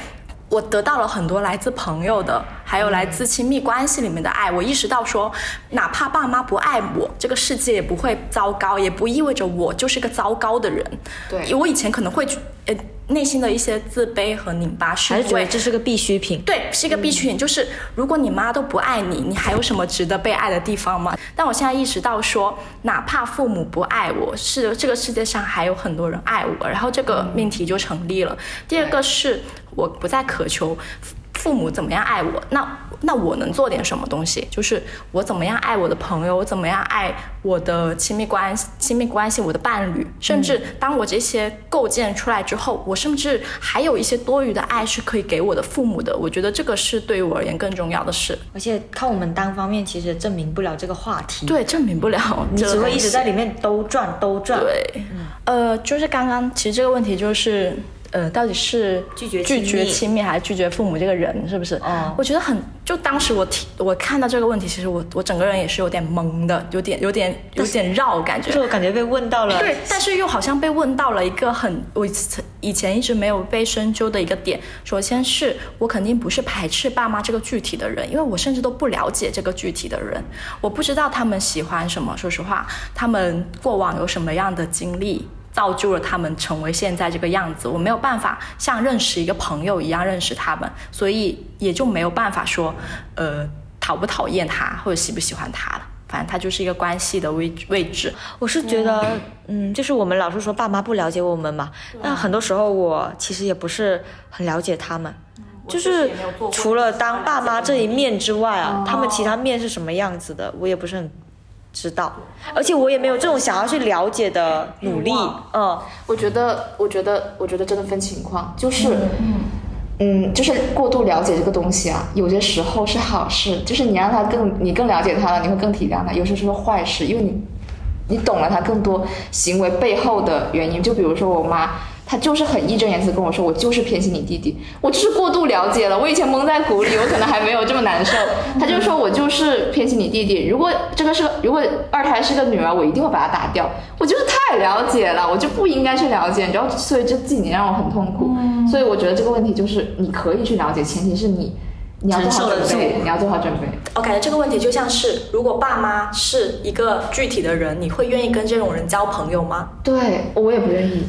我得到了很多来自朋友的，还有来自亲密关系里面的爱。我意识到说，哪怕爸妈不爱我，这个世界也不会糟糕，也不意味着我就是个糟糕的人。对我以前可能会呃内心的一些自卑和拧巴，是还是因为觉得这是个必需品。对，是一个必需品。就是如果你妈都不爱你，你还有什么值得被爱的地方吗？但我现在意识到说，哪怕父母不爱我，是这个世界上还有很多人爱我，然后这个命题就成立了。第二个是我不再渴求父父母怎么样爱我，那那我能做点什么东西？就是我怎么样爱我的朋友，我怎么样爱我的亲密关系、亲密关系，我的伴侣，甚至当我这些构建出来之后，我甚至还有一些多余的爱是可以给我的父母的。我觉得这个是对于我而言更重要的事。而且靠我们单方面其实证明不了这个话题，，对，证明不了，你只会一直在里面兜转兜转。对，呃，就是刚刚其实这个问题就是。呃，到底是拒绝拒绝亲密还是拒绝父母这个人，是不是？哦我觉得很，就当时我提我看到这个问题，其实我我整个人也是有点懵的，有点有点有点绕感觉就是。我感觉被问到了，对，但是又好像被问到了一个很我以前一直没有被深究的一个点。首先是我肯定不是排斥爸妈这个具体的人，因为我甚至都不了解这个具体的人，我不知道他们喜欢什么。说实话，他们过往有什么样的经历。造就了他们成为现在这个样子，我没有办法像认识一个朋友一样认识他们，所以也就没有办法说，呃，讨不讨厌他或者喜不喜欢他了。反正他就是一个关系的位位置。我是觉得，嗯，就是我们老是说爸妈不了解我们嘛，但很多时候我其实也不是很了解他们。就是除了当爸妈这一面之外啊，他们其他面是什么样子的，我也不是很知道，而且我也没有这种想要去了解的努力。嗯，我觉得，我觉得，我觉得真的分情况，就是，嗯，就是过度了解这个东西啊，有些时候是好事，就是你让他更，你更了解他了，你会更体谅他；有些时候是坏事，因为你，你懂了他更多行为背后的原因。就比如说我妈。她就是很义正言辞跟我说，我就是偏心你弟弟，我就是过度了解了，我以前蒙在鼓里，我可能还没有这么难受。他就说我就是偏心你弟弟，如果这个是个如果二胎是个女儿，我一定会把她打掉。我就是太了解了，我就不应该去了解，你知道，所以这几年让我很痛苦。所以我觉得这个问题就是你可以去了解，前提是你你要做好准备，你要做好准备。我感觉这个问题就像是，如果爸妈是一个具体的人，你会愿意跟这种人交朋友吗？对我也不愿意。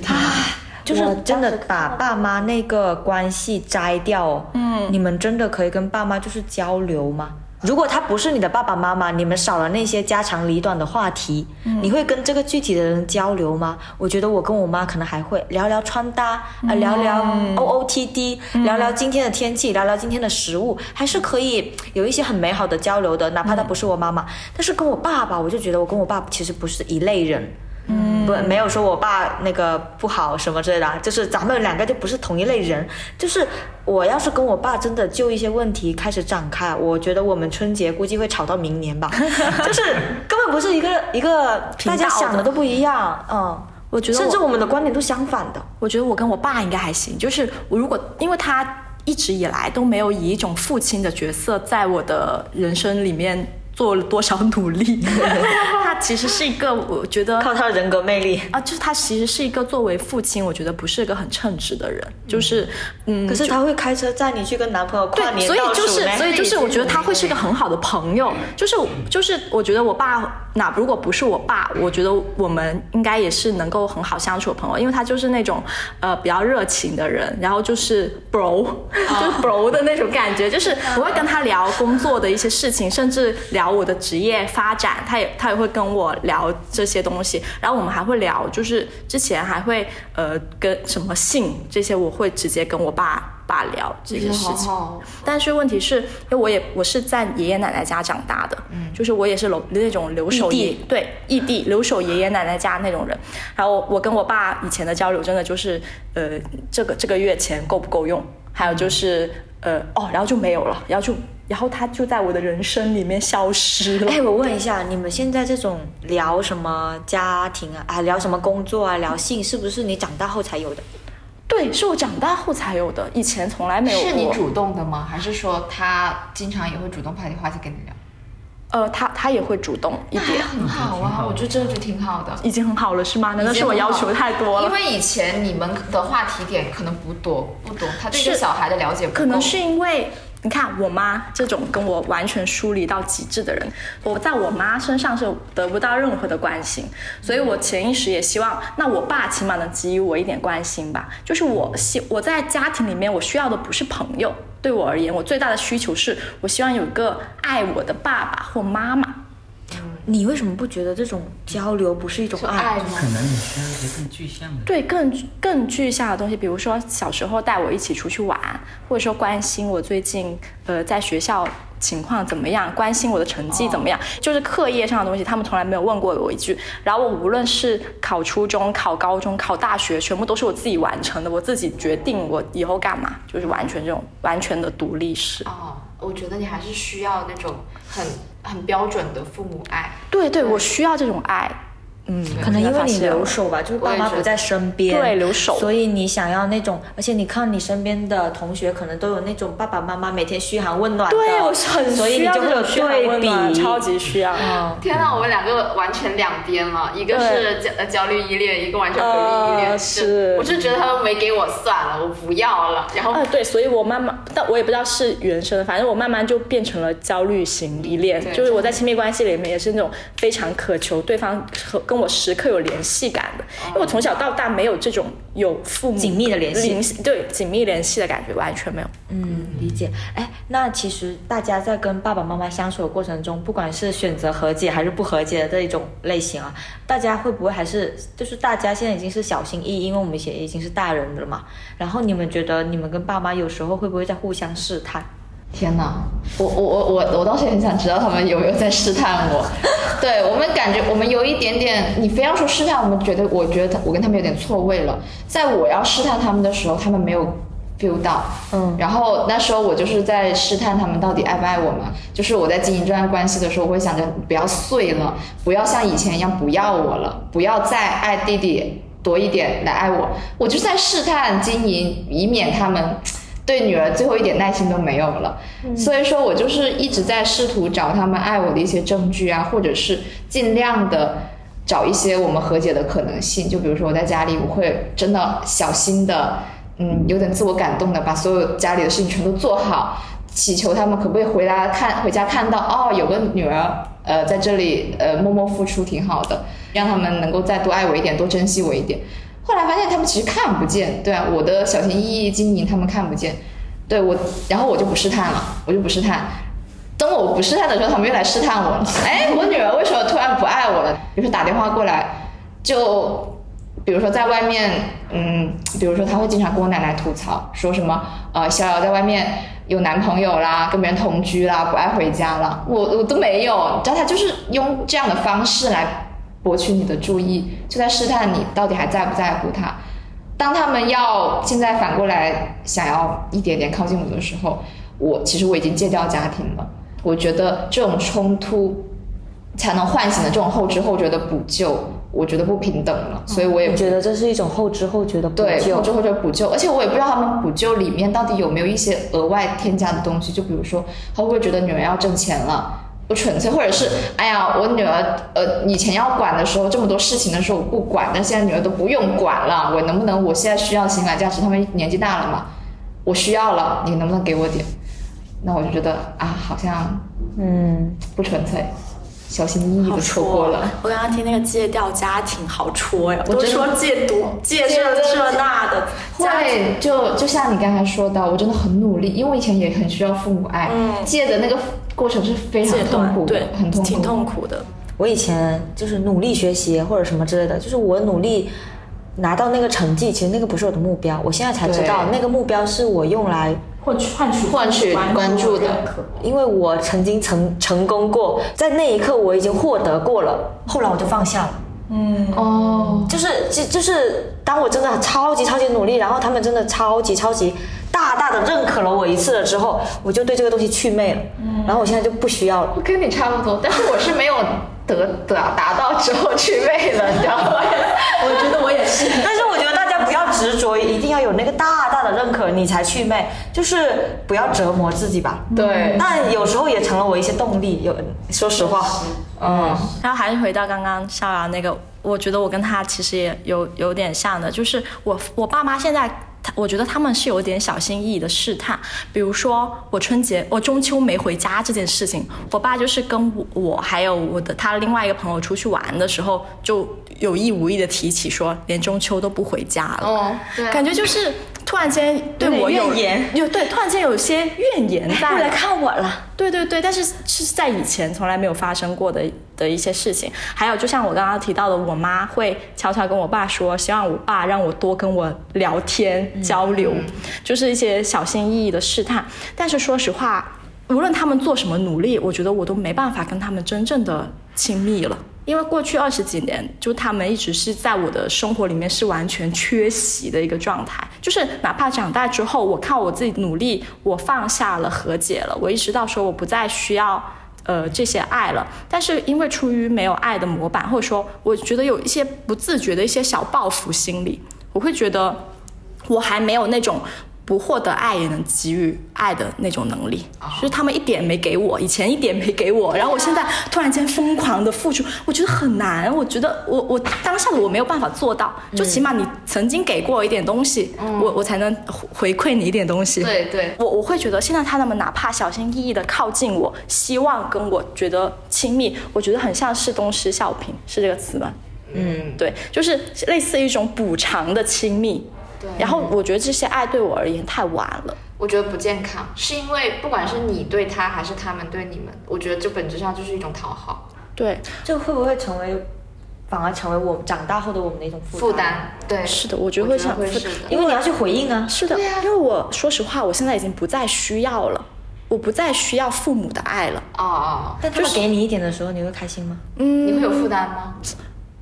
就是真的把爸妈那个关系摘掉哦。嗯，你们真的可以跟爸妈就是交流吗？如果他不是你的爸爸妈妈，你们少了那些家长里短的话题，你会跟这个具体的人交流吗？我觉得我跟我妈可能还会聊聊穿搭，啊、聊聊 O O T D，、聊聊今天的天气，聊聊今天的食物，还是可以有一些很美好的交流的，哪怕他不是我妈妈。但是跟我爸爸，我就觉得我跟我爸其实不是一类人。嗯，不，没有说我爸那个不好什么之类的啊，就是咱们两个就不是同一类人。就是我要是跟我爸真的就一些问题开始展开，我觉得我们春节估计会吵到明年吧。*laughs* 就是根本不是一个一个大家想的都不一样，嗯，我觉得我甚至我们的观点都相反的。我觉得我跟我爸应该还行，就是我如果因为他一直以来都没有以一种父亲的角色在我的人生里面做了多少努力，*laughs* 他其实是一个我觉得靠他的人格魅力，啊，就是他其实是一个作为父亲，我觉得不是一个很称职的人，就是嗯，可是他会开车载你去跟男朋友跨年，所以就是，所以就是，我觉得他会是一个很好的朋友。就是，就是，我觉得我爸那如果不是我爸，我觉得我们应该也是能够很好相处的朋友，因为他就是那种呃比较热情的人，然后就是 bro，就是 bro 的那种感觉，就是我会跟他聊工作的一些事情，甚至聊我的职业发展，他也他也会跟我聊这些东西，然后我们还会聊，就是之前还会呃跟什么性这些，我会直接跟我爸爸聊这些事情。好但是问题是，因为我也我是在爷爷奶奶家长大的，嗯，就是我也是留那种留守异爷对异地留守爷爷奶奶家那种人。然后我跟我爸以前的交流真的就是，呃，这个这个月钱够不够用？还有就是，呃，哦，然后就没有了，然后就然后他就在我的人生里面消失了。哎，我问一下，你们现在这种聊什么家庭啊，啊，聊什么工作啊，聊性，是不是你长大后才有的？对，是我长大后才有的，以前从来没有过。是你主动的吗？还是说他经常也会主动派话题跟你聊？呃，他他也会主动一点，很好啊，我觉得这就挺好的。已经很好了是吗？难道是我要求太多了？因为以前你们的话题点可能不多，不多，他对这个小孩的了解不够。可能是因为你看我妈这种跟我完全疏离到极致的人，我在我妈身上是得不到任何的关心，所以我潜意识也希望，那我爸起码能给予我一点关心吧。就是我希我在家庭里面，我需要的不是朋友，对我而言，我最大的需求是我希望有个爱我的爸爸或妈妈。你为什么不觉得这种交流不是一种爱？爱吗？可能你需要一些更具象的。对更更具象的东西，比如说小时候带我一起出去玩，或者说关心我最近呃在学校情况怎么样，关心我的成绩怎么样，就是课业上的东西，他们从来没有问过我一句。然后我无论是考初中、考高中、考大学，全部都是我自己完成的，我自己决定我以后干嘛，就是完全这种完全的独立式。哦，我觉得你还是需要那种很很标准的父母爱。对对，我需要这种爱。嗯，可能因为你留留守吧，就是爸妈不在身边，对留守。所以你想要那种，而且你看你身边的同学可能都有那种爸爸妈妈每天嘘寒问暖的，对我是很所以你需要就会有这种嘘寒对问暖比，超级需要。嗯，天呐，我们两个完全两边了，一个是焦呃焦虑依恋，一个完全回避依恋。呃是。我就觉得他们没给我算了，我不要了。然后啊，对，所以我慢慢，但我也不知道是原生的，反正我慢慢就变成了焦虑型依恋，对就是我在亲密关系里面也是那种非常渴求对方和跟我时刻有联系感的，因为我从小到大没有这种有父母紧密的联系对紧密联系的感觉，完全没有。嗯，理解。哎，那其实大家在跟爸爸妈妈相处的过程中，不管是选择和解还是不和解的这一种类型啊，大家会不会还是就是大家现在已经是小心翼翼，因为我们也已经是大人了嘛。然后你们觉得你们跟爸妈有时候会不会在互相试探？天哪，我我我我我倒是很想知道他们有没有在试探我。对我们感觉我们有一点点，你非要说试探，我们觉得我觉得他我跟他们有点错位了。在我要试探他们的时候，他们没有 feel 到，嗯然后那时候我就是在试探他们到底爱不爱我嘛。就是我在经营这段关系的时候，我会想着不要碎了，不要像以前一样不要我了，不要再爱弟弟多一点来爱我。我就在试探经营，以免他们。对女儿最后一点耐心都没有了，所以说我就是一直在试图找他们爱我的一些证据啊，或者是尽量的找一些我们和解的可能性。就比如说我在家里，我会真的小心的，嗯，有点自我感动的把所有家里的事情全都做好，祈求他们可不可以回来看回家看到哦，有个女儿呃在这里呃默默付出挺好的，让他们能够再多爱我一点，多珍惜我一点。后来发现他们其实看不见，对啊，我的小心翼翼经营他们看不见，对我，然后我就不试探了，我就不试探。等我不试探的时候，他们又来试探我了。哎，我女儿为什么突然不爱我了？比如说打电话过来，就比如说在外面，嗯，比如说她会经常跟我奶奶吐槽，说什么呃逍遥在外面有男朋友啦，跟别人同居啦，不爱回家了，我我都没有，你知道她就是用这样的方式来博取你的注意，就在试探你到底还在不在乎他。当他们要现在反过来想要一点点靠近我的时候，我其实我已经戒掉家庭了。我觉得这种冲突才能唤醒的这种后知后觉的补救，我觉得不平等了，所以我也我觉得这是一种后知后觉的补对救后知后觉补救，而且我也不知道他们补救里面到底有没有一些额外添加的东西，就比如说他会不会觉得女人要挣钱了。不纯粹，或者是哎呀，我女儿呃以前要管的时候，这么多事情的时候我不管，但现在女儿都不用管了，我能不能我现在需要情感价值？他们年纪大了嘛，我需要了，你能不能给我点？那我就觉得啊，好像嗯，不纯粹。小心翼翼的错过了。我刚刚听那个戒掉家庭好戳呀，都我真的说戒毒、戒这这那的，家庭会，就就像你刚才说的，我真的很努力，因为我以前也很需要父母爱，嗯戒的那个过程是非常痛苦的，对，很痛苦，挺痛苦的。我以前就是努力学习或者什么之类的，就是我努力拿到那个成绩，其实那个不是我的目标。我现在才知道，那个目标是我用来，换取换取换取关注的。因为我曾经成成功过，在那一刻我已经获得过了，后来我就放下了。嗯哦，就是就就是当我真的超级超级努力，然后他们真的超级超级大大的认可了我一次了之后，我就对这个东西祛魅了。然后我现在就不需要了。我跟你差不多，但是我是没有得得达到之后去魅了，你知道吗？*laughs* 我觉得我也是。但是我觉得大家不要执着，一定要有那个大大的认可，你才祛魅，就是不要折磨自己吧。对，但有时候也成了我一些动力。有说实话，嗯，然后还是回到刚刚逍遥那个，我觉得我跟他其实也有有点像的，就是我我爸妈现在。他我觉得他们是有点小心翼翼的试探，比如说我春节我中秋没回家这件事情，我爸就是跟我我还有我的他另外一个朋友出去玩的时候，就有意无意的提起说连中秋都不回家了，哦，对啊。感觉就是突然间对我有有点怨言有对突然间有些怨言在不来看我了。对对对，但是是在以前从来没有发生过的的一些事情。还有，就像我刚刚提到的，我妈会悄悄跟我爸说，希望我爸让我多跟我聊天、交流，就是一些小心翼翼的试探。但是说实话，无论他们做什么努力，我觉得我都没办法跟他们真正的亲密了。因为过去二十几年，就他们一直是在我的生活里面是完全缺席的一个状态。就是哪怕长大之后，我靠我自己努力，我放下了和解了，我意识到说我不再需要呃这些爱了。但是因为出于没有爱的模板，或者说我觉得有一些不自觉的一些小报复心理，我会觉得我还没有那种。不获得爱也能给予爱的那种能力，就是他们一点没给我，以前一点没给我，然后我现在突然间疯狂的付出，我觉得很难，我觉得我我当下的我没有办法做到，就起码你曾经给过我一点东西，我我才能回馈你一点东西。对对，我我会觉得现在他们哪怕小心翼翼的靠近我，希望跟我觉得亲密，我觉得很像是东施效颦，是这个词吗？嗯，对，就是类似一种补偿的亲密。对然后我觉得这些爱对我而言太晚了。我觉得不健康，是因为不管是你对他还是他们对你们，我觉得这本质上就是一种讨好、对，这会不会成为，反而成为我们长大后的我们的一种负负担？对，是的，我觉得会像负会是。因为你要去回应啊。是的，啊因为我说实话，我现在已经不再需要了，我不再需要父母的爱了。哦哦，但他们给你一点的时候，你会开心吗？嗯，你会有负担吗？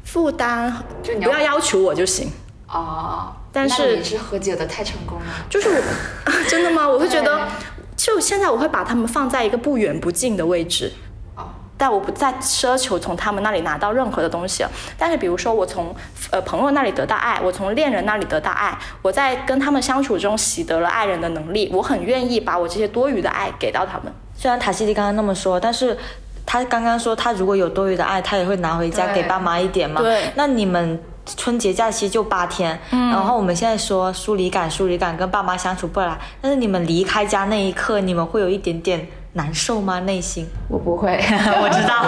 负担，就你要不要要求我就行。哦，但是那你是和解的太成功了。就是我，*laughs* 真的吗？我会觉得，就现在我会把他们放在一个不远不近的位置。哦，但我不再奢求从他们那里拿到任何的东西了。但是比如说，我从呃朋友那里得到爱，我从恋人那里得到爱，我在跟他们相处中习得了爱人的能力，我很愿意把我这些多余的爱给到他们。虽然塔西蒂刚刚那么说，但是他刚刚说他如果有多余的爱，他也会拿回家给爸妈一点嘛。对那你们春节假期就八天，然后我们现在说疏离感，疏离感跟爸妈相处不来，但是你们离开家那一刻，你们会有一点点难受吗？内心？我不会，*laughs* 我知道，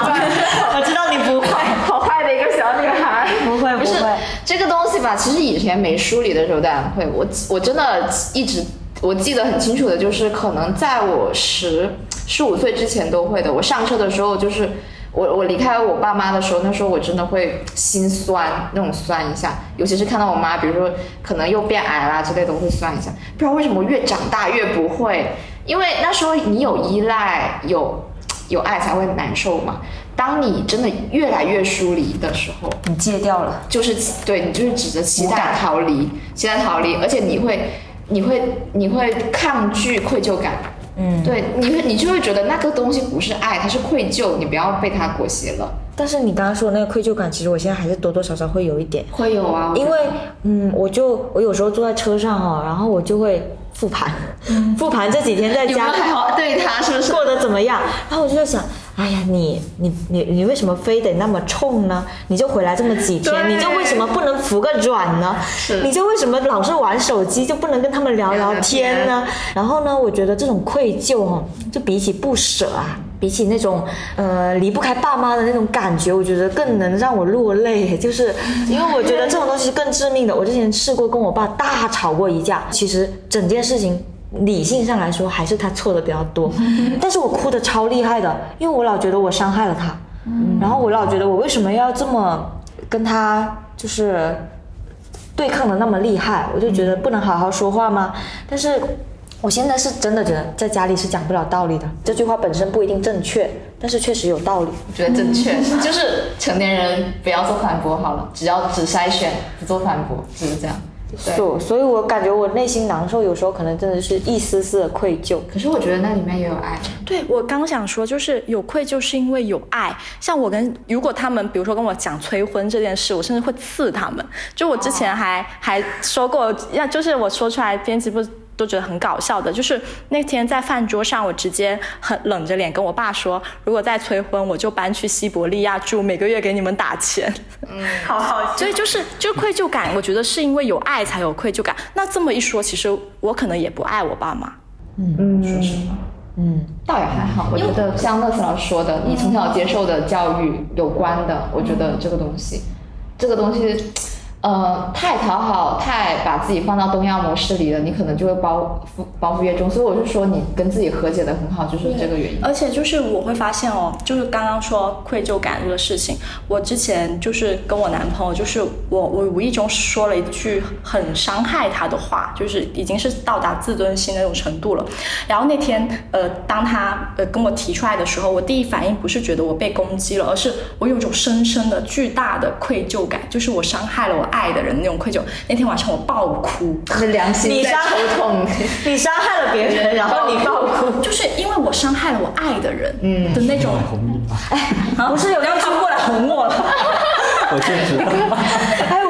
我知道你不会，好坏的一个小女孩。不会，不是会。这个东西吧，其实以前没梳理的时候当然会，我我真的一直我记得很清楚的，就是可能在我十十五岁之前都会的。我上车的时候就是。我我离开我爸妈的时候，那时候我真的会心酸，那种酸一下，尤其是看到我妈，比如说可能又变矮啦之类的，我会酸一下。不知道为什么越长大越不会，因为那时候你有依赖，有有爱才会难受嘛。当你真的越来越疏离的时候，你戒掉了，就是对你就是指着期待逃离，期待逃离，而且你会，你会，你会抗拒愧疚感，嗯，对，你会，你就会觉得那个东西不是爱，它是愧疚，你不要被它裹挟了。但是你刚刚说的那个愧疚感，其实我现在还是多多少少会有一点。会有啊，因为嗯，我就我有时候坐在车上哈、然后我就会复盘，复盘这几天在家好好对他是不是？过得怎么样，然后我就在想，哎呀，你你你你为什么非得那么冲呢？你就回来这么几天，你就为什么不能服个软呢？你就为什么老是玩手机，就不能跟他们聊聊天呢？然后呢，我觉得这种愧疚哈、就比起不舍啊。比起那种呃离不开爸妈的那种感觉，我觉得更能让我落泪。就是因为我觉得这种东西是更致命的。我之前试过跟我爸大吵过一架，其实整件事情理性上来说还是他错的比较多，*laughs* 但是我哭的超厉害的，因为我老觉得我伤害了他，然后我老觉得我为什么要这么跟他就是对抗的那么厉害，我就觉得不能好好说话吗？但是。我现在是真的觉得在家里是讲不了道理的。这句话本身不一定正确，但是确实有道理。我觉得正确，*laughs* 就是成年人不要做反驳好了，只要只筛选不做反驳，就是这样。对，所以我感觉我内心难受，有时候可能真的是一丝丝的愧疚。可是我觉得那里面也有爱。对我刚想说，就是有愧疚是因为有爱。像我跟如果他们比如说跟我讲催婚这件事，我甚至会刺他们。就我之前还还说过，要就是我说出来，编辑部。都觉得很搞笑的，就是那天在饭桌上，我直接很冷着脸跟我爸说，如果再催婚，我就搬去西伯利亚住，每个月给你们打钱。嗯，好好。所以就是就愧疚感，我觉得是因为有爱才有愧疚感。那这么一说，其实我可能也不爱我爸妈。嗯，说实话，嗯，倒也还好。我觉得像乐思老师说的，你从小接受的教育有关的，我觉得这个东西，这个东西。呃，太讨好，太把自己放到东亚模式里了，你可能就会包袱包袱越重。所以我就说，你跟自己和解的很好，就是这个原因。而且就是我会发现哦，就是刚刚说愧疚感这个事情，我之前就是跟我男朋友，就是我我无意中说了一句很伤害他的话，就是已经是到达自尊心那种程度了。然后那天呃，当他呃跟我提出来的时候，我第一反应不是觉得我被攻击了，而是我有种深深的巨大的愧疚感，就是我伤害了我。爱的人那种愧疚，那天晚上我爆哭，是良心在抽痛。*laughs* 你伤害了别人，然后你爆哭，*laughs* 就是因为我伤害了我爱的人，嗯的那种。哎，不是有人他过来哄我了？*laughs* 我坚持。哎，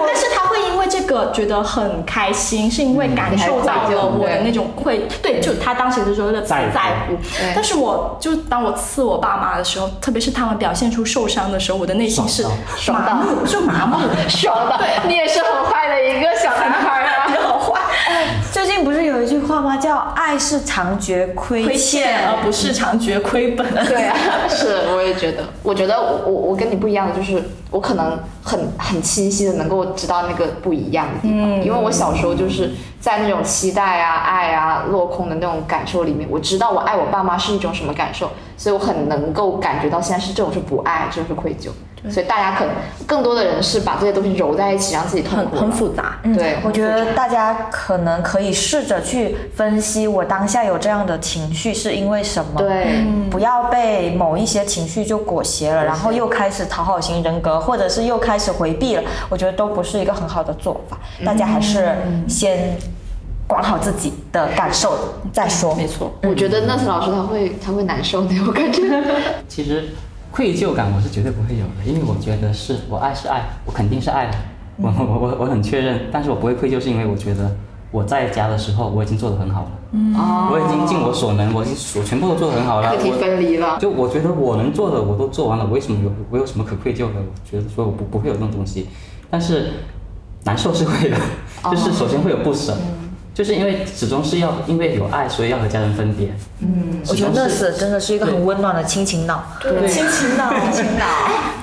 这个觉得很开心，是因为感受到了我的那种愧，对，就他当时就说的在乎。但是我就当我刺我爸妈的时候，特别是他们表现出受伤的时候，我的内心是麻木，就麻木，*laughs* 爽的。对，你也是很坏的一个小男孩啊，*laughs* 很坏。*laughs* 最近不是有一句话吗？叫“爱是常觉亏欠，而不是常觉亏本”。对啊，*laughs* 是，我也觉得。我觉得我我我跟你不一样的就是，我可能很很清晰的能够知道那个不一样的地方，因为我小时候就是在那种期待啊、爱啊落空的那种感受里面，我知道我爱我爸妈是一种什么感受，所以我很能够感觉到现在是这种是不爱，这种是愧疚。所以大家可能更多的人是把这些东西揉在一起，让自己痛苦。很复杂。对，我觉得大家可能可以试着去分析，我当下有这样的情绪是因为什么？对，不要被某一些情绪就裹挟了，然后又开始讨好型人格，或者是又开始回避了。我觉得都不是一个很好的做法。大家还是先管好自己的感受再说。没错，我觉得那次老师他会他会难受的，我感觉。*laughs* 其实。愧疚感我是绝对不会有的，因为我觉得是我爱是爱，我肯定是爱的，*laughs* 我我我我很确认，但是我不会愧疚，是因为我觉得我在家的时候我已经做得很好了，嗯，我已经尽我所能，我已经我全部都做得很好了，课题分离了，就我觉得我能做的我都做完了，为什么有我有什么可愧疚的？我觉得说我不不会有这种东西，但是难受是会的，*laughs* 就是首先会有不舍。就是因为始终是要因为有爱，所以要和家人分别。嗯，我觉得那是真的是一个很温暖的亲情脑。对，亲情脑，亲情脑。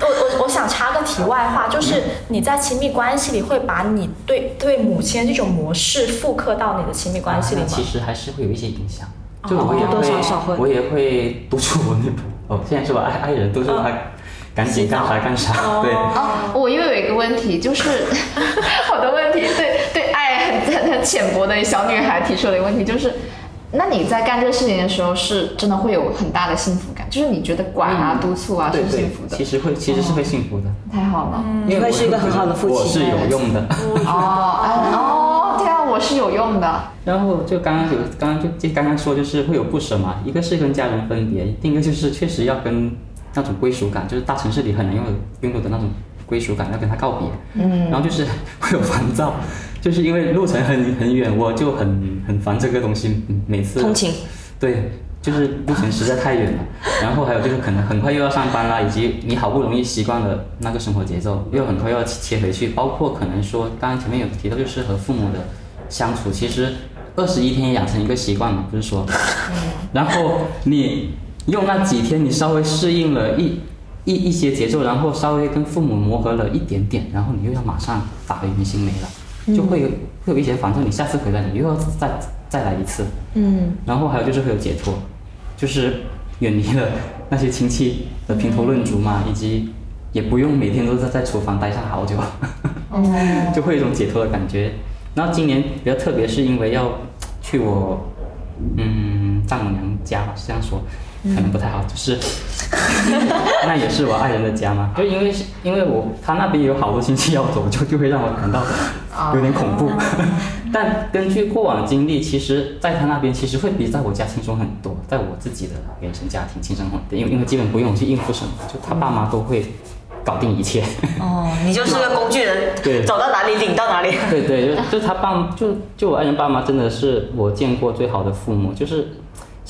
我我我想插个题外话，就是你在亲密关系里会把你对对母亲这种模式复刻到你的亲密关系里吗？其实还是会有一些影响。就我也会，我也会督促我女朋友。哦，现在是我？爱爱人督促他赶紧干啥干啥。*laughs* 对。哦，我又有一个问题，就是 *laughs* 好多问题，对对爱。很很浅薄的小女孩提出了一个问题，就是，那你在干这个事情的时候，是真的会有很大的幸福感？就是你觉得管啊、督促啊是幸福的？其实会，其实是会幸福的。太好了，你会是一个很好的父亲。我是有用的。*laughs* 哦，哦，对啊，我是有用的。然后就刚刚有，刚刚就就刚刚说，就是会有不舍嘛。一个是跟家人分别，另一个就是确实要跟那种归属感，就是大城市里很难拥有拥有的那种归属感，要跟他告别。嗯。然后就是会有烦躁。就是因为路程很很远，我就很很烦这个东西。每次通勤，对，就是路程实在太远了。*laughs* 然后还有就是可能很快又要上班啦，以及你好不容易习惯了那个生活节奏，又很快要切回去。包括可能说，刚刚前面有提到，就是和父母的相处，其实二十一天养成一个习惯嘛，不是说。然后你用那几天你稍微适应了一一一些节奏，然后稍微跟父母磨合了一点点，然后你又要马上打回原形没了，就会有会有一些，反正你下次回来你又要再再来一次，嗯，然后还有就是会有解脱，就是远离了那些亲戚的评头论足嘛，以及也不用每天都在在厨房待上好久，*laughs* 就会有一种解脱的感觉。然后今年比较特别，是因为要去我嗯丈母娘家吧，是这样说，可能不太好，就是 *laughs* 那也是我爱人的家嘛，就因为是因为我他那边有好多亲戚要走，就就会让我感到有点恐怖。*laughs* 但根据过往经历，其实在他那边其实会比在我家轻松很多，在我自己的原生家庭轻松很多，因为因为基本不用去应付什么，就他爸妈都会搞定一切。哦，你就是个工具人，对走到哪里领到哪里。对对，就就他爸就就我爱人爸妈真的是我见过最好的父母，就是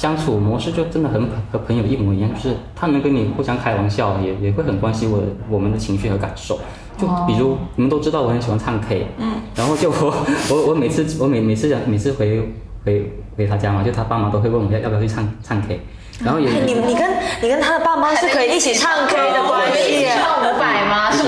相处模式就真的很和朋友一模一样，就是他能跟你互相开玩笑，也也会很关心我我们的情绪和感受。就比如你们都知道我很喜欢唱 K，嗯，然后就我我我每次我每每次讲每次回回回他家嘛，就他爸妈都会问我要要不要去唱唱 K，然后也哎 *laughs* 你你跟你跟他的爸妈是可以一起唱 K 的关一起系。唱五百吗？是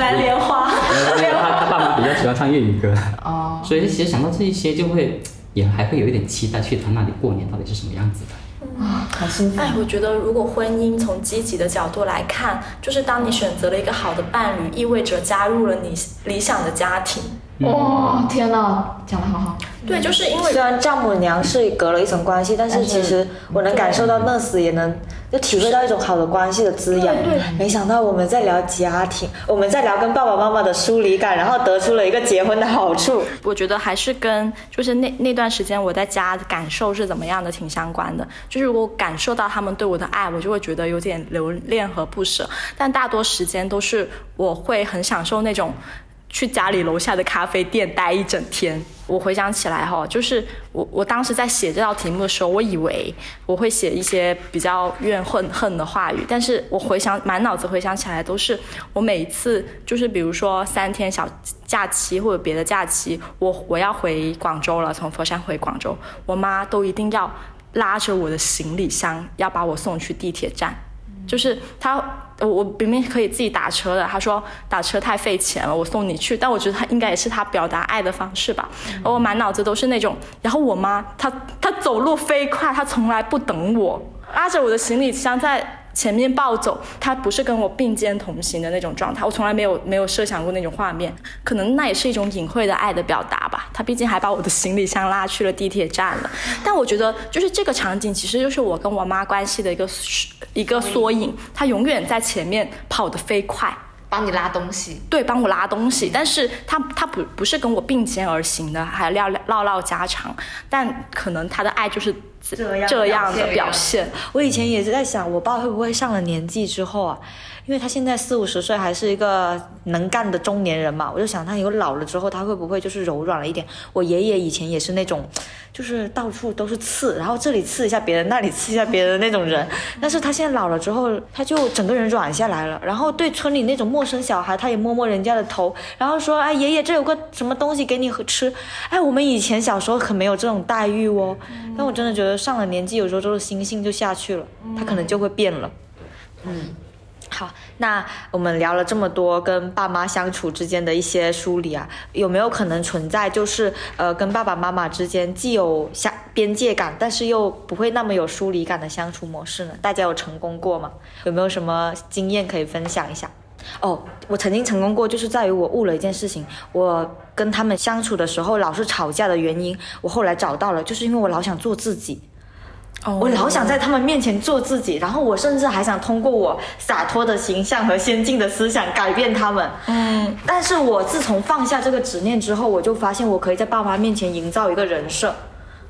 来莲花，他他爸妈比较喜欢唱粤语歌，哦，所以其实想到这一些就会也还会有一点期待去他那里过年到底是什么样子的。啊好幸福。哎，我觉得如果婚姻从积极的角度来看，就是当你选择了一个好的伴侣，意味着加入了你理想的家庭。哇，天哪，讲的好好。对，就是因为虽然丈母娘是隔了一层关系，但是其实我能感受到那时也能就体会到一种好的关系的滋养。对没想到我们在聊家庭，我们在聊跟爸爸妈妈的疏离感，然后得出了一个结婚的好处。我觉得还是跟就是那那段时间我在家的感受是怎么样的挺相关的。就是如果感受到他们对我的爱，我就会觉得有点留恋和不舍。但大多时间都是我会很享受那种去家里楼下的咖啡店待一整天。我回想起来哈，就是我我当时在写这道题目的时候，我以为我会写一些比较怨恨恨的话语，但是我回想满脑子回想起来都是我每一次就是比如说三天小假期或者别的假期，我我要回广州了，从佛山回广州，我妈都一定要拉着我的行李箱要把我送去地铁站。就是他，我我明明可以自己打车的，他说打车太费钱了，我送你去。但我觉得他应该也是他表达爱的方式吧。而我满脑子都是那种，然后我妈她她走路飞快，她从来不等我，拉着我的行李箱在前面暴走，他不是跟我并肩同行的那种状态。我从来没有没有设想过那种画面，可能那也是一种隐晦的爱的表达吧。他毕竟还把我的行李箱拉去了地铁站了。但我觉得，就是这个场景，其实就是我跟我妈关系的一个一个缩影。她永远在前面跑得飞快，帮你拉东西，对，帮我拉东西。但是他他不不是跟我并肩而行的，还唠唠唠家常。但可能他的爱就是这样这样的表现。我以前也是在想，我爸会不会上了年纪之后啊，因为他现在四五十岁，还是一个能干的中年人嘛，我就想他以后老了之后，他会不会就是柔软了一点？我爷爷以前也是那种，就是到处都是刺，然后这里刺一下别人，那里刺一下别人的那种人。但是他现在老了之后，他就整个人软下来了，然后对村里那种陌生小孩，他也摸摸人家的头，然后说：“哎，爷爷，这有个什么东西给你吃。”哎，我们以前小时候可没有这种待遇哦。但我真的觉得上了年纪，有时候就是心性就下去了，他可能就会变了。嗯，好，那我们聊了这么多跟爸妈相处之间的一些梳理啊，有没有可能存在就是呃跟爸爸妈妈之间既有相边界感，但是又不会那么有疏离感的相处模式呢？大家有成功过吗？有没有什么经验可以分享一下？哦，我曾经成功过，就是在于我悟了一件事情。我跟他们相处的时候老是吵架的原因，我后来找到了，就是因为我老想做自己。我老想在他们面前做自己，然后我甚至还想通过我洒脱的形象和先进的思想改变他们。嗯，但是我自从放下这个执念之后，我就发现我可以在爸妈面前营造一个人设。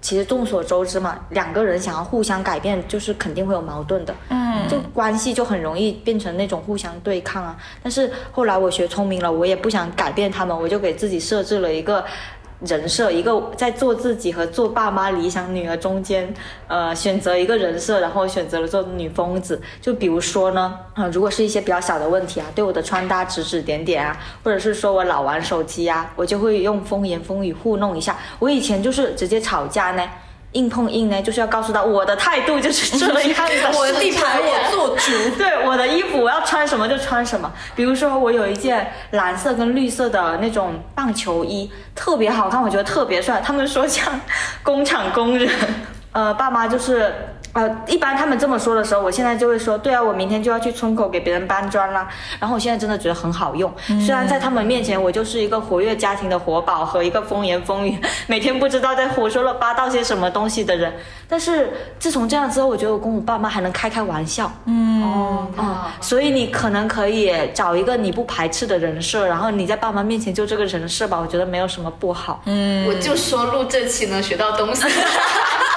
其实众所周知嘛，两个人想要互相改变，就是肯定会有矛盾的。嗯，就关系就很容易变成那种互相对抗啊。但是后来我学聪明了，我也不想改变他们，我就给自己设置了一个。人设一个在做自己和做爸妈理想女儿中间，呃，选择一个人设，然后选择了做女疯子。就比如说呢，啊、如果是一些比较小的问题啊，对我的穿搭指指点点啊，或者是说我老玩手机啊，我就会用风言风语糊弄一下。我以前就是直接吵架呢，硬碰硬呢，就是要告诉他我的态度就是这样的，*laughs* *laughs* 我的地盘 *laughs* 对，我的衣服我要穿什么就穿什么。比如说，我有一件蓝色跟绿色的那种棒球衣，特别好看，我觉得特别帅。他们说像工厂工人，呃，爸妈就是。呃，一般他们这么说的时候，我现在就会说，对啊，我明天就要去村口给别人搬砖啦。然后我现在真的觉得很好用，虽然在他们面前我就是一个活跃家庭的活宝和一个风言风语，*laughs* 每天不知道在胡说了八道些什么东西的人，但是自从这样之后，我觉得我跟我爸妈还能开开玩笑。嗯哦，所以你可能可以找一个你不排斥的人设，然后你在爸妈面前就这个人设吧，我觉得没有什么不好。嗯，我就说录这期能学到东西。*laughs*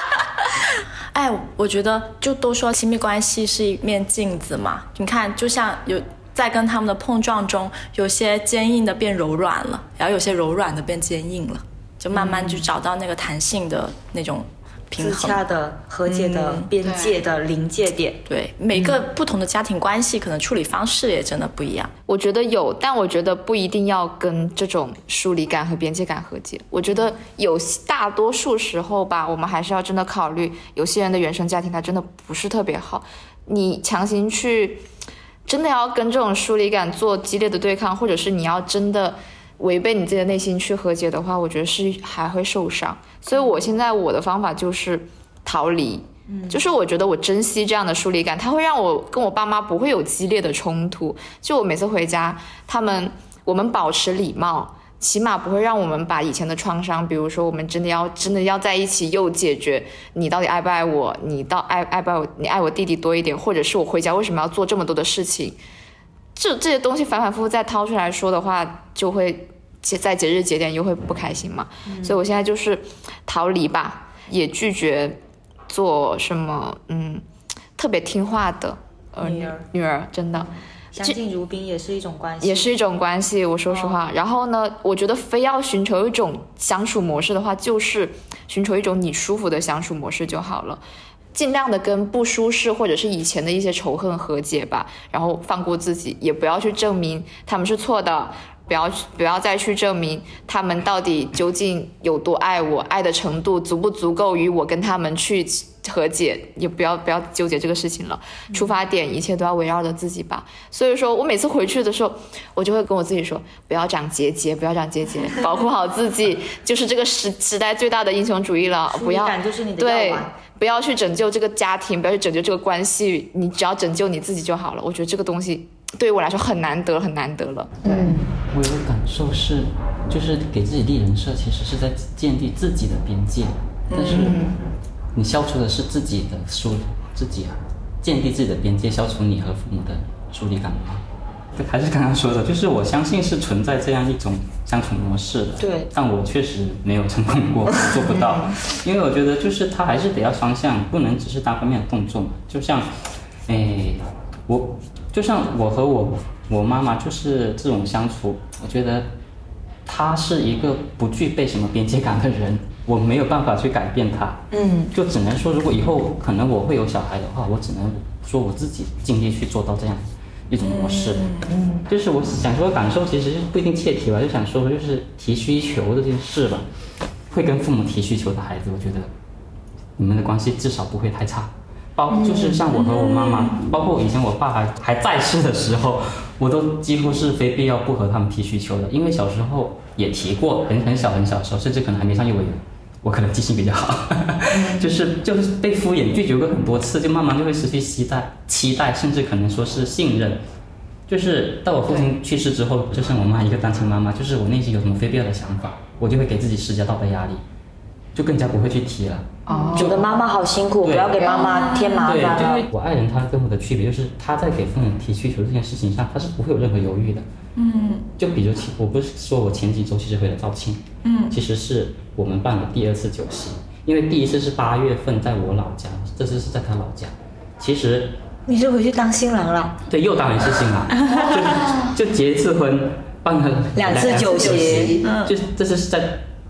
哎，我觉得就都说亲密关系是一面镜子嘛，你看，就像有在跟他们的碰撞中，有些坚硬的变柔软了，然后有些柔软的变坚硬了，就慢慢就找到那个弹性的那种。自洽的、和解的、边界的临界点，对每个不同的家庭关系，可能处理方式也真的不一样。我觉得有，但我觉得不一定要跟这种疏离感和边界感和解。我觉得有大多数时候吧，我们还是要真的考虑，有些人的原生家庭他真的不是特别好，你强行去真的要跟这种疏离感做激烈的对抗，或者是你要真的。违背你自己的内心去和解的话，我觉得是还会受伤。所以我现在我的方法就是逃离，嗯就是我觉得我珍惜这样的疏离感，它会让我跟我爸妈不会有激烈的冲突。就我每次回家，他们我们保持礼貌，起码不会让我们把以前的创伤，比如说我们真的要真的要在一起又解决你到底爱不爱我，你到爱爱不爱我，你爱我弟弟多一点，或者是我回家为什么要做这么多的事情，这这些东西反反复复再掏出来说的话，就会。节在节日节点又会不开心嘛，所以我现在就是逃离吧，也拒绝做什么嗯特别听话的呃女儿女儿真的相敬如宾也是一种关系，也是一种关系。我说实话，然后呢，我觉得非要寻求一种相处模式的话，就是寻求一种你舒服的相处模式就好了，尽量的跟不舒适或者是以前的一些仇恨和解吧，然后放过自己，也不要去证明他们是错的。不要不要再去证明他们到底究竟有多爱我，爱的程度足不足够于我跟他们去和解，也不要不要纠结这个事情了。出发点一切都要围绕着自己吧。所以说我每次回去的时候，我就会跟我自己说，不要长结节，不要长结节，保护好自己，就是这个时时代最大的英雄主义了。不要对，不要去拯救这个家庭，不要去拯救这个关系，你只要拯救你自己就好了。我觉得这个东西。对于我来说很难得，很难得了。对，我有个感受是，就是给自己立人设，其实是在建立自己的边界。但是，你消除的是自己的疏，自己啊，建立自己的边界，消除你和父母的疏离感吗？还是刚刚说的，就是我相信是存在这样一种相处模式的。对。但我确实没有成功过，做不到。*laughs* 因为我觉得，就是他还是得要双向，不能只是单方面的动作嘛。就像，哎，我。就像我和我我妈妈就是这种相处，我觉得她是一个不具备什么边界感的人，我没有办法去改变她。嗯，就只能说，如果以后可能我会有小孩的话，我只能说我自己尽力去做到这样一种模式。嗯，就是我想说感受，其实不一定切题吧，就想说就是提需求这件事吧，会跟父母提需求的孩子，我觉得你们的关系至少不会太差。包就是像我和我妈妈，包括以前我爸还还在世的时候，我都几乎是非必要不和他们提需求的，因为小时候也提过，很很小很小的时候，甚至可能还没上幼儿园，我可能记性比较好，*laughs* 就是就是被敷衍拒绝过很多次，就慢慢就会失去期待，期待甚至可能说是信任，就是到我父亲去世之后，就剩我妈一个单亲妈妈，就是我内心有什么非必要的想法，我就会给自己施加道德压力。就更加不会去提了。哦，觉得妈妈好辛苦，不要给妈妈添麻烦。对，因为我爱人他跟我的区别就是，他在给父母提需求这件事情上，他是不会有任何犹豫的。嗯。就比如，我不是说我前几周其实回了肇庆。嗯。其实是我们办了第二次酒席，因为第一次是八月份在我老家，这次是在他老家。其实。你是回去当新郎了？对，又当了一次新郎，*laughs* 就就结一次婚，办了两次酒席，就这次是在。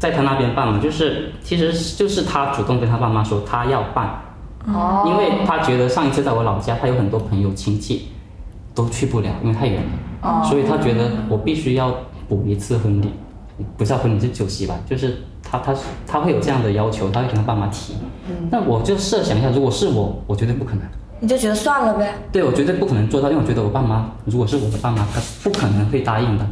在他那边办嘛，就是其实就是他主动跟他爸妈说他要办，哦，因为他觉得上一次在我老家，他有很多朋友亲戚都去不了，因为太远了，哦，所以他觉得我必须要补一次婚礼，不叫婚礼是酒席吧，就是他他他会有这样的要求，他会跟他爸妈提。那我就设想一下，如果是我，我绝对不可能。你就觉得算了呗。对，我绝对不可能做到，因为我觉得我爸妈，如果是我的爸妈，他不可能会答应的。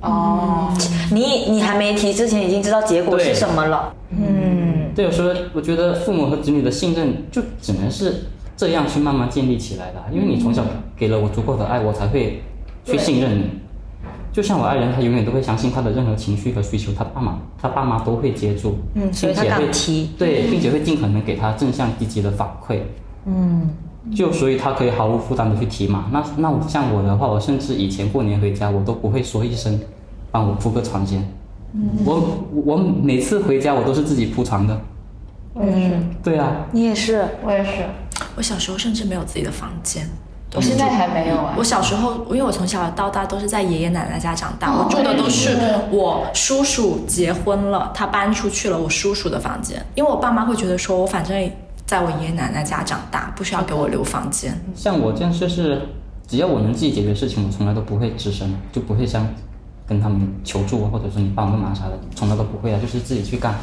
哦，你你还没提之前已经知道结果是什么了。嗯，对，有时候我觉得父母和子女的信任就只能是这样去慢慢建立起来的，因为你从小给了我足够的爱，我才会去信任你。就像我爱人，他永远都会相信他的任何情绪和需求，他爸妈他爸妈都会接住，嗯所以他并且会敢提。对，并且会尽可能给他正向积极的反馈。嗯，就所以他可以毫无负担的去提嘛。那那我像我的话，我甚至以前过年回家，我都不会说一声，帮我铺个床先。我我每次回家我都是自己铺床的。嗯，对啊，你也是。我也是，我小时候甚至没有自己的房间。我现在还没有啊我。小时候，因为我从小到大都是在爷爷奶奶家长大，我住的都是我叔叔结婚了，他搬出去了我叔叔的房间，因为我爸妈会觉得说我反正在我爷爷奶奶家长大，不需要给我留房间。像我这样就是，只要我能自己解决事情，我从来都不会吱声，就不会像跟他们求助啊，或者说你帮我个忙啥的，从来都不会啊，就是自己去干。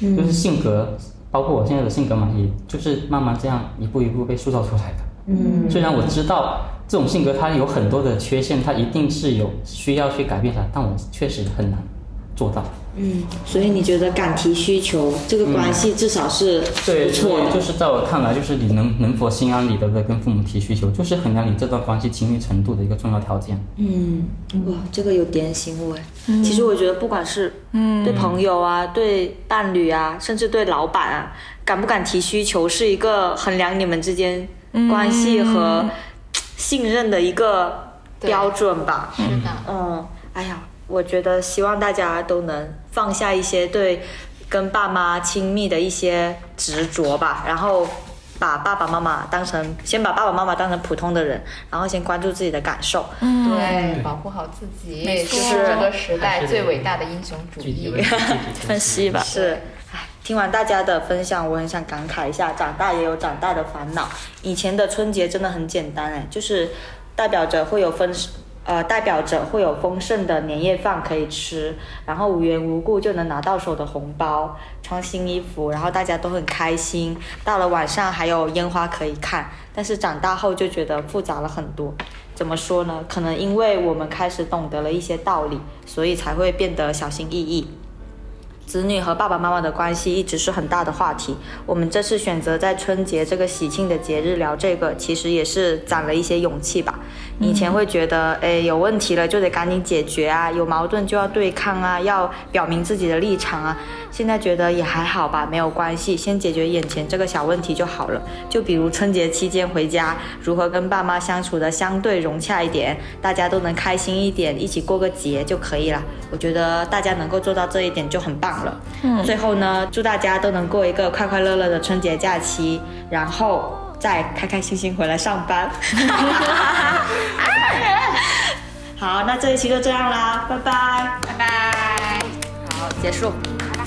就是性格，包括我现在的性格嘛，也就是慢慢这样一步一步被塑造出来的。嗯，虽然我知道这种性格它有很多的缺陷，它一定是有需要去改变它，但我确实很难做到。嗯，所以你觉得敢提需求这个关系至少是对，不错的。就是在我看来，就是你能能否心安理得的跟父母提需求，就是衡量你这段关系亲密程度的一个重要条件。嗯，哇，这个有点醒我哎。其实我觉得，不管是对朋友啊、对伴侣啊，甚至对老板啊，敢不敢提需求，是一个衡量你们之间关系和信任的一个标准吧。是的，嗯，哎呀，我觉得希望大家都能放下一些对跟爸妈亲密的一些执着吧，然后把爸爸妈妈当成先把爸爸妈妈当成普通的人，然后先关注自己的感受。嗯。对，保护好自己，就是这个时代最伟大的英雄主义。分析吧。是，唉，听完大家的分享，我很想感慨一下，长大也有长大的烦恼。以前的春节真的很简单哎，就是代表着会有丰，呃，代表着会有丰盛的年夜饭可以吃，然后无缘无故就能拿到手的红包，穿新衣服，然后大家都很开心。到了晚上还有烟花可以看，但是长大后就觉得复杂了很多。怎么说呢？可能因为我们开始懂得了一些道理，所以才会变得小心翼翼。子女和爸爸妈妈的关系一直是很大的话题。我们这次选择在春节这个喜庆的节日聊这个，其实也是攒了一些勇气吧。以前会觉得，哎，有问题了就得赶紧解决啊，有矛盾就要对抗啊，要表明自己的立场啊。现在觉得也还好吧，没有关系，先解决眼前这个小问题就好了。就比如春节期间回家，如何跟爸妈相处的相对融洽一点，大家都能开心一点，一起过个节就可以了。我觉得大家能够做到这一点就很棒了。嗯，最后呢，祝大家都能过一个快快乐乐的春节假期，然后再开开心心回来上班。*laughs* 好，那这一期就这样啦，拜拜，拜拜，好，结束，好吧。